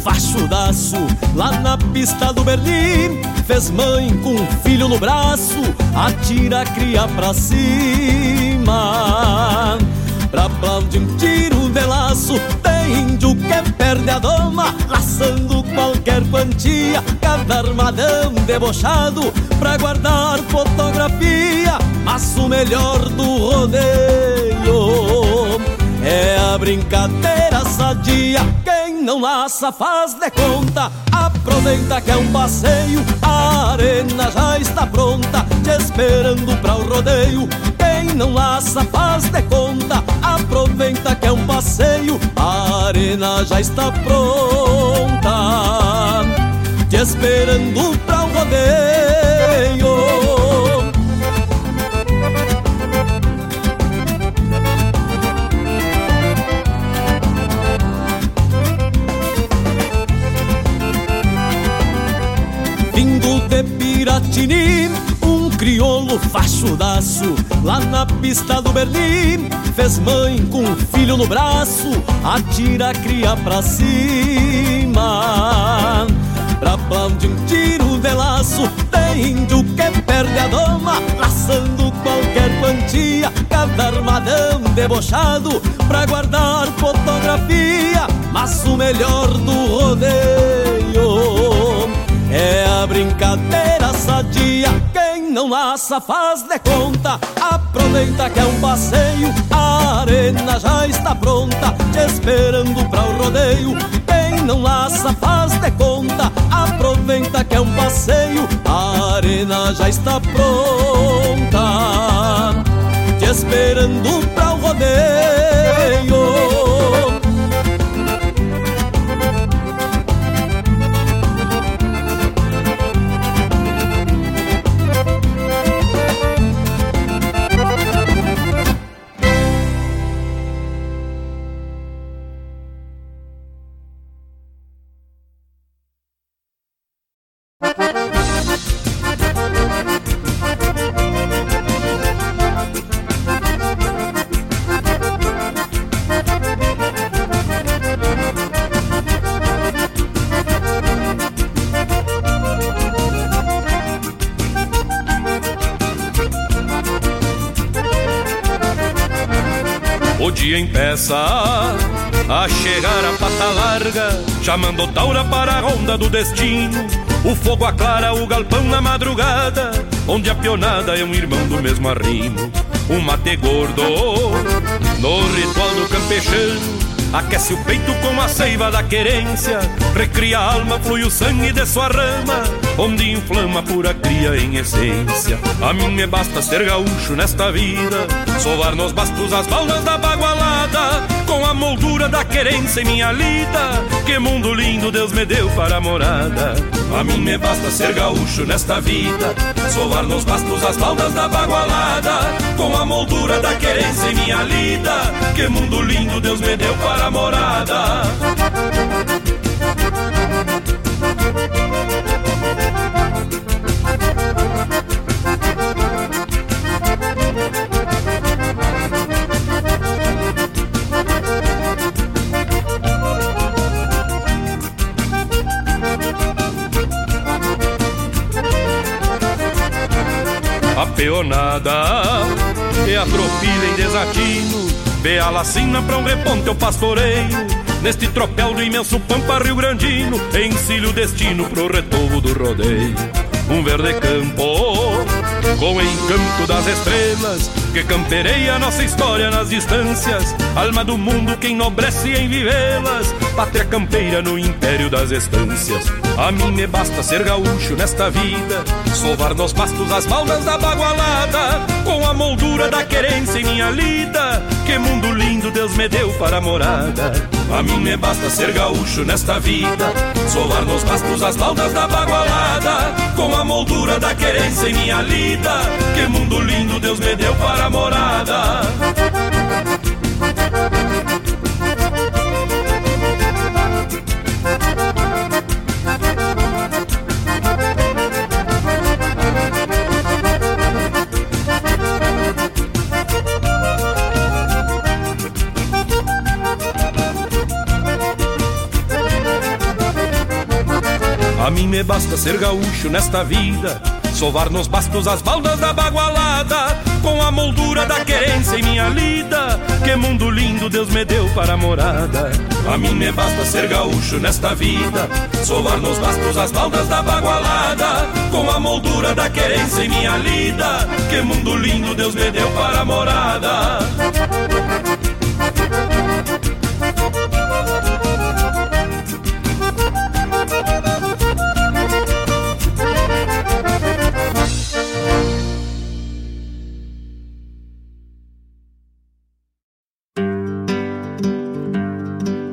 Fachudaço Lá na pista do Berlim, fez mãe com um filho no braço Atira a cria pra cima. Pra aplaudir um tiro de laço Tem índio que perde a doma Laçando qualquer quantia Cada armadão debochado Pra guardar fotografia Mas o melhor do rodeio é a brincadeira sadia, não laça faz de conta. Aproveita que é um passeio, a arena já está pronta, te esperando pra o rodeio. Quem não laça faz de conta, aproveita que é um passeio, a arena já está pronta, te esperando pra o rodeio. Piratini, um crioulo fachudaço Lá na pista do Berlim, fez mãe com um filho no braço. Atira a cria pra cima. Pra aplaudir um tiro de laço Tem índio que perde a doma. Laçando qualquer quantia Cada armadão debochado. Pra guardar fotografia Mas o melhor do rodeio é a brincadeira sadia, quem não laça faz de conta. Aproveita que é um passeio, a arena já está pronta, te esperando pra o rodeio. Quem não laça faz de conta, aproveita que é um passeio, a arena já está pronta, te esperando pra o rodeio. A chegar a pata larga, chamando Taura para a ronda do destino. O fogo aclara o galpão na madrugada, onde a pionada é um irmão do mesmo arrimo. Um mate gordo no ritual do campechano. Aquece o peito com a seiva da querência Recria a alma, flui o sangue de sua rama Onde inflama a pura cria em essência. A mim me basta ser gaúcho nesta vida Sovar nos bastos as baldas da bagualada Com a moldura da querência em minha lida. Que mundo lindo Deus me deu para a morada. A mim me basta ser gaúcho nesta vida Sovar nos bastos as baldas da bagualada Com a moldura da querência em minha lida. Que mundo lindo Deus me deu para namorada. A peonada é a tropilha em desatino Vê a lacina pra um reponte eu pastoreio. Neste tropel do imenso pampa rio grandino Encilho o destino pro retovo do rodeio. Um verde campo com o encanto das estrelas que campereia nossa história nas distâncias, alma do mundo que enobrece em vivê-las, pátria campeira no império das estâncias. A mim me basta ser gaúcho nesta vida, sovar nos pastos as baldas da bagualada, com a moldura da querência em minha lida. Que mundo lindo Deus me deu para a morada. A mim me basta ser gaúcho nesta vida, sovar nos pastos as baldas da bagualada, com a moldura da querência em minha lida. Que mundo lindo Deus me deu para morada. Me basta ser gaúcho nesta vida, sovar nos bastos as baldas da bagualada, com a moldura da querência em minha lida. Que mundo lindo Deus me deu para a morada. A mim me basta ser gaúcho nesta vida, sovar nos bastos as baldas da bagualada, com a moldura da querência em minha lida. Que mundo lindo Deus me deu para a morada.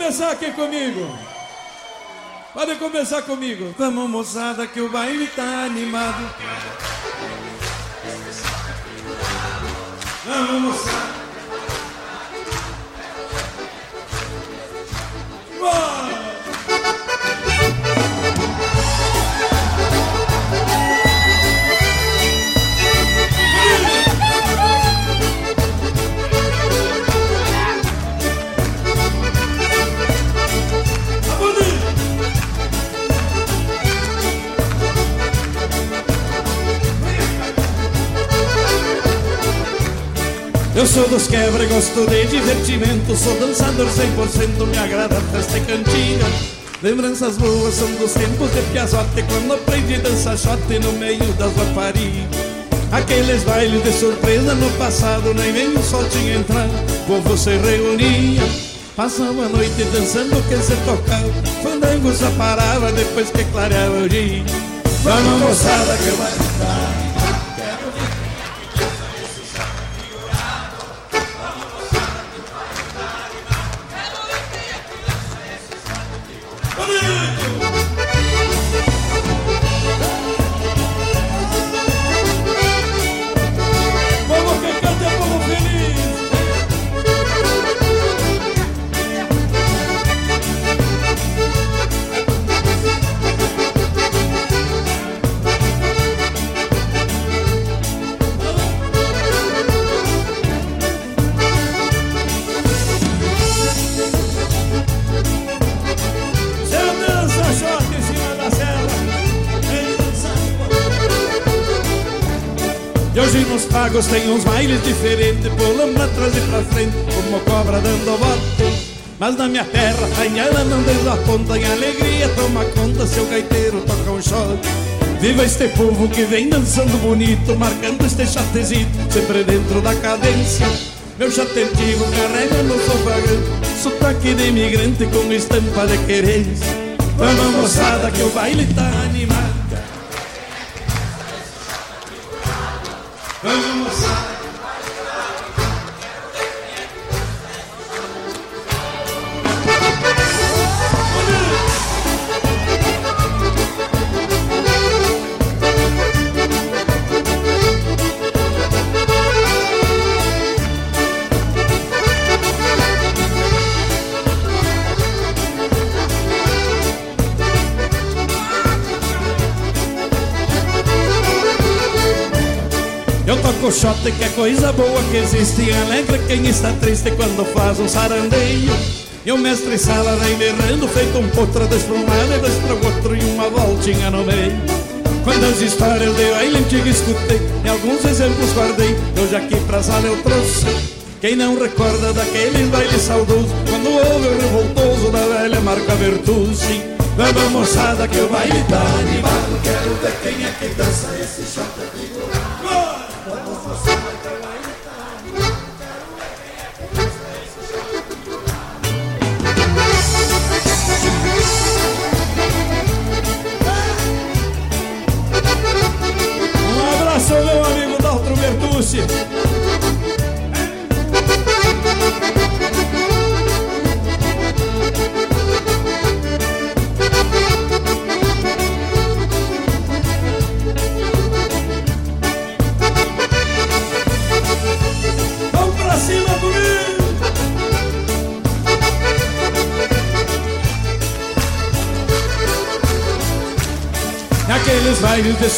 Começar aqui comigo. Pode começar comigo. Vamos, moçada, que o baile tá animado. Vamos, moçada. Uau! Eu sou dos quebra, gosto de divertimento Sou dançador 100%, me agrada festa e cantiga Lembranças boas são dos tempos de piazote Quando aprendi a dançar shot no meio das raparigas Aqueles bailes de surpresa no passado Nem nem o sol tinha entrado. O povo se reunia Passava a noite dançando que se tocava. Fandango só parava depois que clareava o dia. Vamos moçada que vai dançar pagos tem uns bailes diferentes Pulando pra trás e pra frente Como cobra dando bote. Mas na minha terra a anhela não desaponta Em alegria toma conta Seu gaiteiro toca um shot Viva este povo que vem dançando bonito Marcando este chatezito Sempre dentro da cadência. Meu chate antigo carrega no sofagão Sotaque de imigrante com estampa de querência. Vamos moçada que o baile tá animado. Vamos coisa boa que existe Alegre quem está triste quando faz um sarandeio E o mestre sala vem berrando Feito um potro desplumado E dois para outro e uma voltinha no meio. Quantas histórias de baile antigo escutei E alguns exemplos guardei Hoje aqui pra sala eu trouxe. Quem não recorda daqueles bailes saudosos Quando houve o revoltoso da velha marca Bertucci. Vamos moçada que o baile tá animado Quero ver quem é que dança esse chota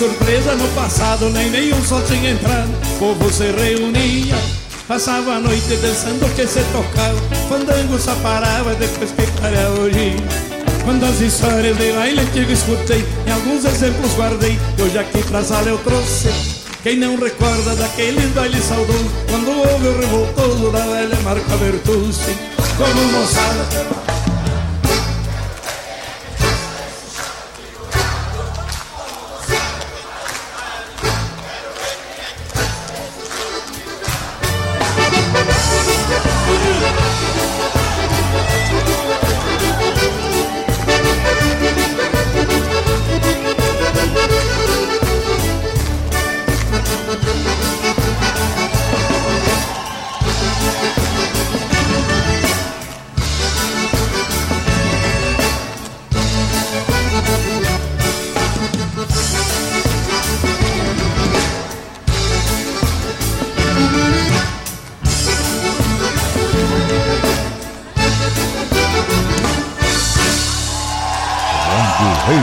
surpresa no passado nem nenhum sol tinha entrado. O povo se reunia Passava a noite dançando que se tocava. Fandango só parava depois que clareava o dia Quantas histórias de baile antigo escutei E alguns exemplos guardei. Hoje aqui pra sala eu trouxe Quem não recorda daqueles bailes saudosos Quando houve o revoltoso da velha marca Bertucci Como moçada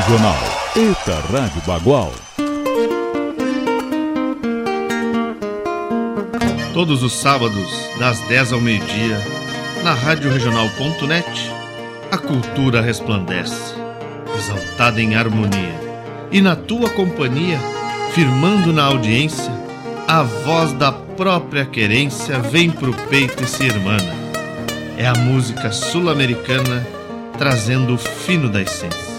Regional. Eita Rádio Bagual. Todos os sábados, das 10 ao meio-dia, na Rádio Regional.net, a cultura resplandece, exaltada em harmonia. E na tua companhia, firmando na audiência, a voz da própria querência vem pro peito e se irmana. É a música sul-americana trazendo o fino da essência.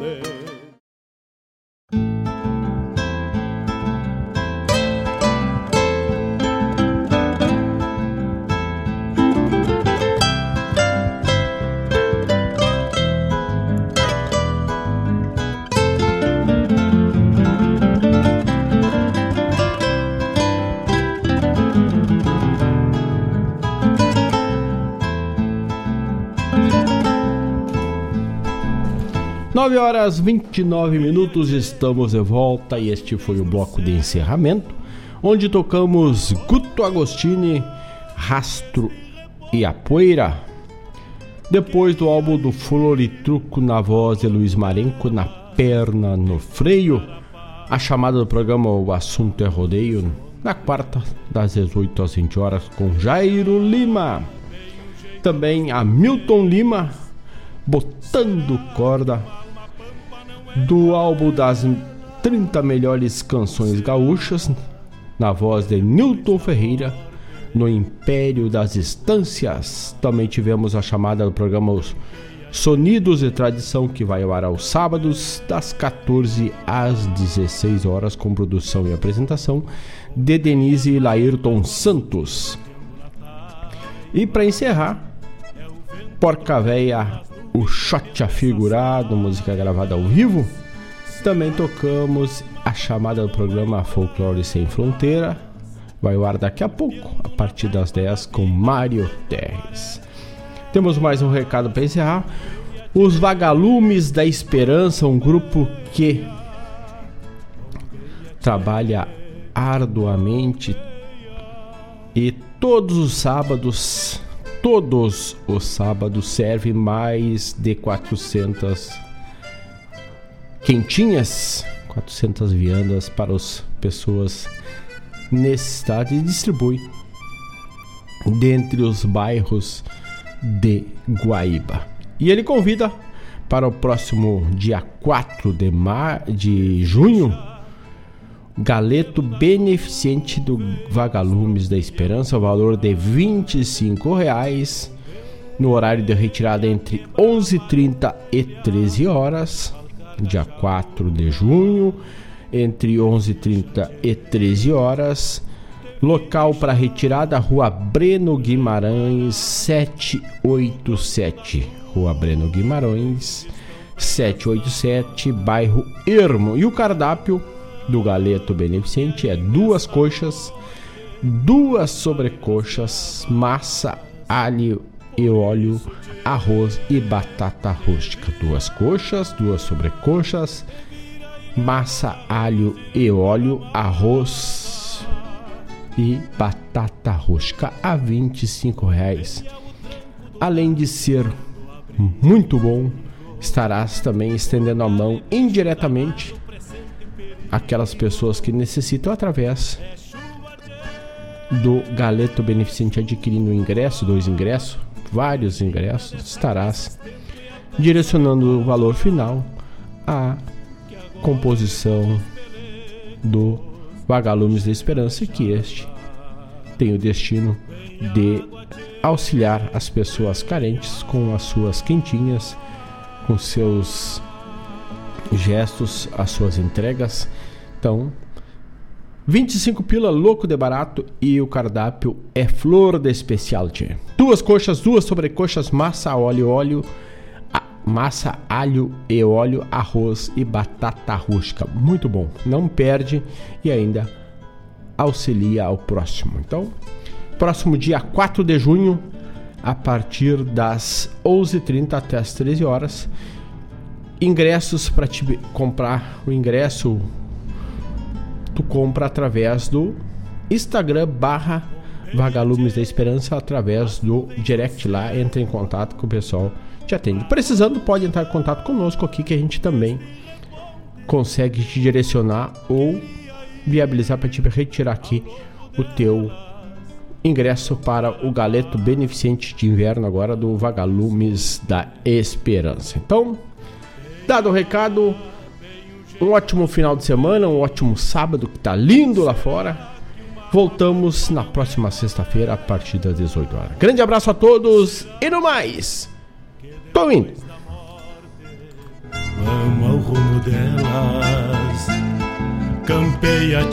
Nove horas 29 minutos, estamos de volta e este foi o bloco de encerramento, onde tocamos Guto Agostini, Rastro e a Poeira. Depois do álbum do Floritruco na voz de Luiz Marenco, na perna no freio, a chamada do programa O Assunto é Rodeio, na quarta, das 18 às 20 horas, com Jairo Lima. Também a Milton Lima, botando corda do álbum das 30 melhores canções gaúchas, na voz de Newton Ferreira, no Império das Estâncias. Também tivemos a chamada do programa Os Sonidos de Tradição, que vai ao ar aos sábados, das 14 às 16 horas, com produção e apresentação de Denise e Laírton Santos. E para encerrar, Porca Véia o shot afigurado, música gravada ao vivo. Também tocamos a chamada do programa Folclore Sem Fronteira. Vai ao ar daqui a pouco, a partir das 10, com Mário Terres. Temos mais um recado para encerrar. Os Vagalumes da Esperança, um grupo que trabalha arduamente e todos os sábados, todos os sábados serve mais de 400 quentinhas, 400 viandas para as pessoas necessitadas e distribui dentre os bairros de Guaíba. E ele convida para o próximo dia 4 de, mar... de junho Galeto beneficente do Vagalumes da Esperança, o valor de 25 reais, no horário de retirada entre 11h30 e 13 horas, dia 4 de junho, entre 11h30 e 13 horas. Local para retirada, Rua Breno Guimarães 787. Rua Breno Guimarães 787, bairro Ermo. E o cardápio do Galeto Beneficente é duas coxas, duas sobrecoxas, massa, alho e óleo, arroz e batata rústica. Duas coxas, duas sobrecoxas, massa, alho e óleo, arroz e batata rústica a 25 reais. Além de ser muito bom, estarás também estendendo a mão indiretamente aquelas pessoas que necessitam através do Galeto Beneficente adquirindo um ingresso, dois ingressos, vários ingressos, estarás direcionando o valor final à composição do Vagalumes da Esperança, que este tem o destino de auxiliar as pessoas carentes com as suas quentinhas, com seus gestos, as suas entregas. Então, 25 pila louco de barato e o cardápio é flor de specialty. Duas coxas, duas sobrecoxas, massa, óleo, óleo, massa, alho e óleo, arroz e batata rústica. Muito bom. Não perde e ainda auxilia ao próximo. Então, próximo dia 4 de junho, a partir das 11h30 até as 13 horas. Ingressos para te comprar o ingresso tu compra através do Instagram barra Vagalumes da Esperança através do direct lá, entra em contato com o pessoal te atende. Precisando, pode entrar em contato conosco aqui que a gente também consegue te direcionar ou viabilizar para te retirar aqui o teu ingresso para o galeto beneficente de inverno agora do Vagalumes da Esperança. Então, dado o recado, um ótimo final de semana, um ótimo sábado que tá lindo lá fora. Voltamos na próxima sexta-feira a partir das 18 horas. Grande abraço a todos e no mais. Tô indo. Campeia.